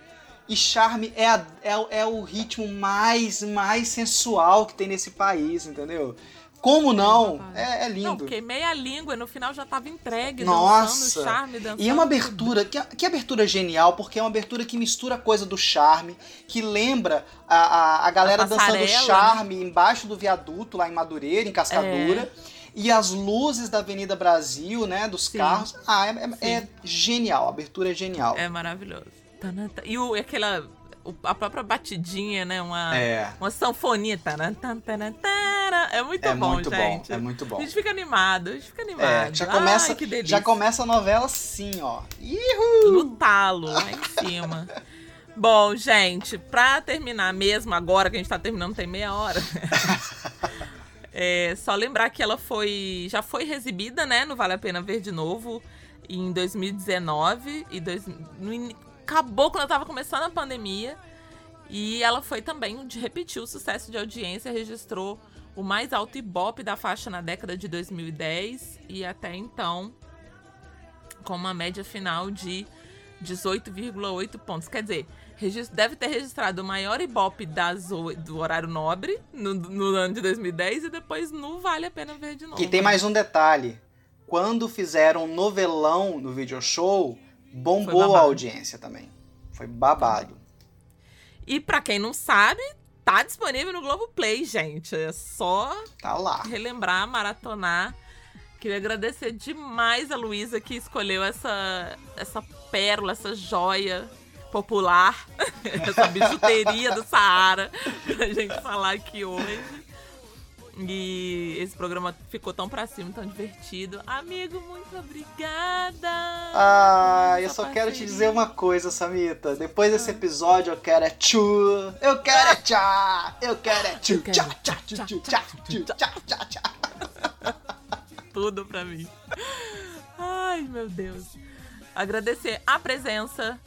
E charme é, a- é, o- é o ritmo mais, mais sensual que tem nesse país, entendeu? Como não? É, é
Não,
lindo.
queimei a língua e no final já tava entregue,
Nossa!
dançando, charme, dançando.
E é uma abertura, que, que abertura genial, porque é uma abertura que mistura a coisa do charme, que lembra a, a, a galera
A
dançando
passarela, né?
charme embaixo do viaduto, lá em Madureira, em Cascadura. E as luzes da Avenida Brasil, né, dos
Sim.
carros. Ah, é, é- é genial, a abertura é genial.
É maravilhoso. Tananta- E o, aquela. A própria batidinha, né? Uma,
É.
uma sanfonia. Tarantan, tarantara. É muito
É
bom,
muito bom,
gente.
é muito bom.
A gente fica animado, a gente fica animado.
É, já começa,
Ai, que delícia.
já começa a novela assim, ó. Ihu!
no talo, lá em cima. Bom, gente, pra terminar mesmo, agora que a gente tá terminando, tem meia hora. É, só lembrar que ela foi. Já foi exibida, né? No Vale a Pena Ver de novo em 2019. E dois, no acabou quando eu tava começando a pandemia. E ela foi também de repetir o sucesso de audiência, registrou o mais alto ibope da faixa na década de 2010 e até então com uma média final de 18,8 pontos. Quer dizer, deve ter registrado o maior ibope das, do horário nobre no, no ano de 2010 e depois no Vale a Pena Ver de novo.
Que tem mais um detalhe. Quando fizeram um novelão no video show, bombou a audiência também. Foi babado.
E pra quem não sabe, tá disponível no Globoplay, gente. É só
Tá lá.
relembrar, maratonar. Queria agradecer demais a Luísa que escolheu essa, essa pérola, essa joia popular, essa bijuteria do Saara pra gente falar aqui hoje. E esse programa ficou tão pra cima, tão divertido. Amigo, muito obrigada!
Ah, eu só quero te
parceria.
dizer uma coisa, Samita. Depois desse episódio, eu quero é tchu. Eu quero é tchá. Eu quero é tchu.
Quero
Tchá, tchá, tchá, tchu, tchá, tchá, tchá.
tudo pra mim. Ai, meu Deus. Agradecer a presença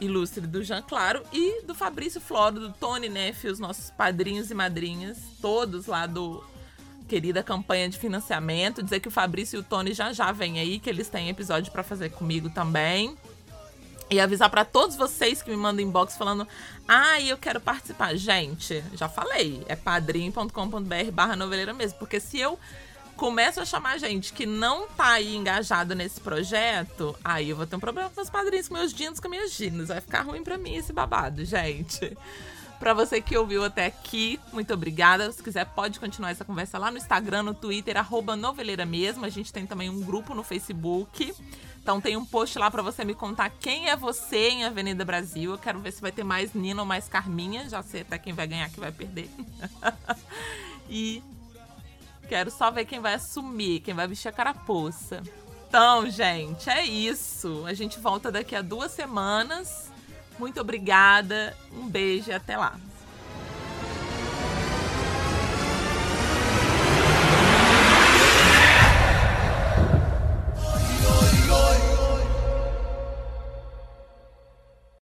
ilustre do Jean Claro e do Fabrício Floro, do Tony Neff, os nossos padrinhos e madrinhas, todos lá do querida campanha de financiamento. Dizer que o Fabrício e o Tony já já vêm aí, que eles têm episódio pra fazer comigo também. E avisar pra todos vocês que me mandam inbox falando: Ah, eu quero participar. Gente, já falei, é padrim.com.br barra noveleira mesmo. Porque se eu começo a chamar gente que não tá aí engajado nesse projeto, aí eu vou ter um problema com meus padrinhos, com meus dinos, com minhas ginas. Vai ficar ruim pra mim esse babado, gente. Pra você que ouviu até aqui, muito obrigada. Se quiser, pode continuar essa conversa lá no Instagram, no Twitter, arroba noveleira mesmo. A gente tem também um grupo no Facebook. Então tem um post lá pra você me contar quem é você em Avenida Brasil. Eu quero ver se vai ter mais Nina ou mais Carminha. Já sei até quem vai ganhar, quem vai perder. e quero só ver quem vai assumir, quem vai vestir a carapuça. Então, gente, é isso. A gente volta daqui a duas semanas. Muito obrigada, um beijo e até lá.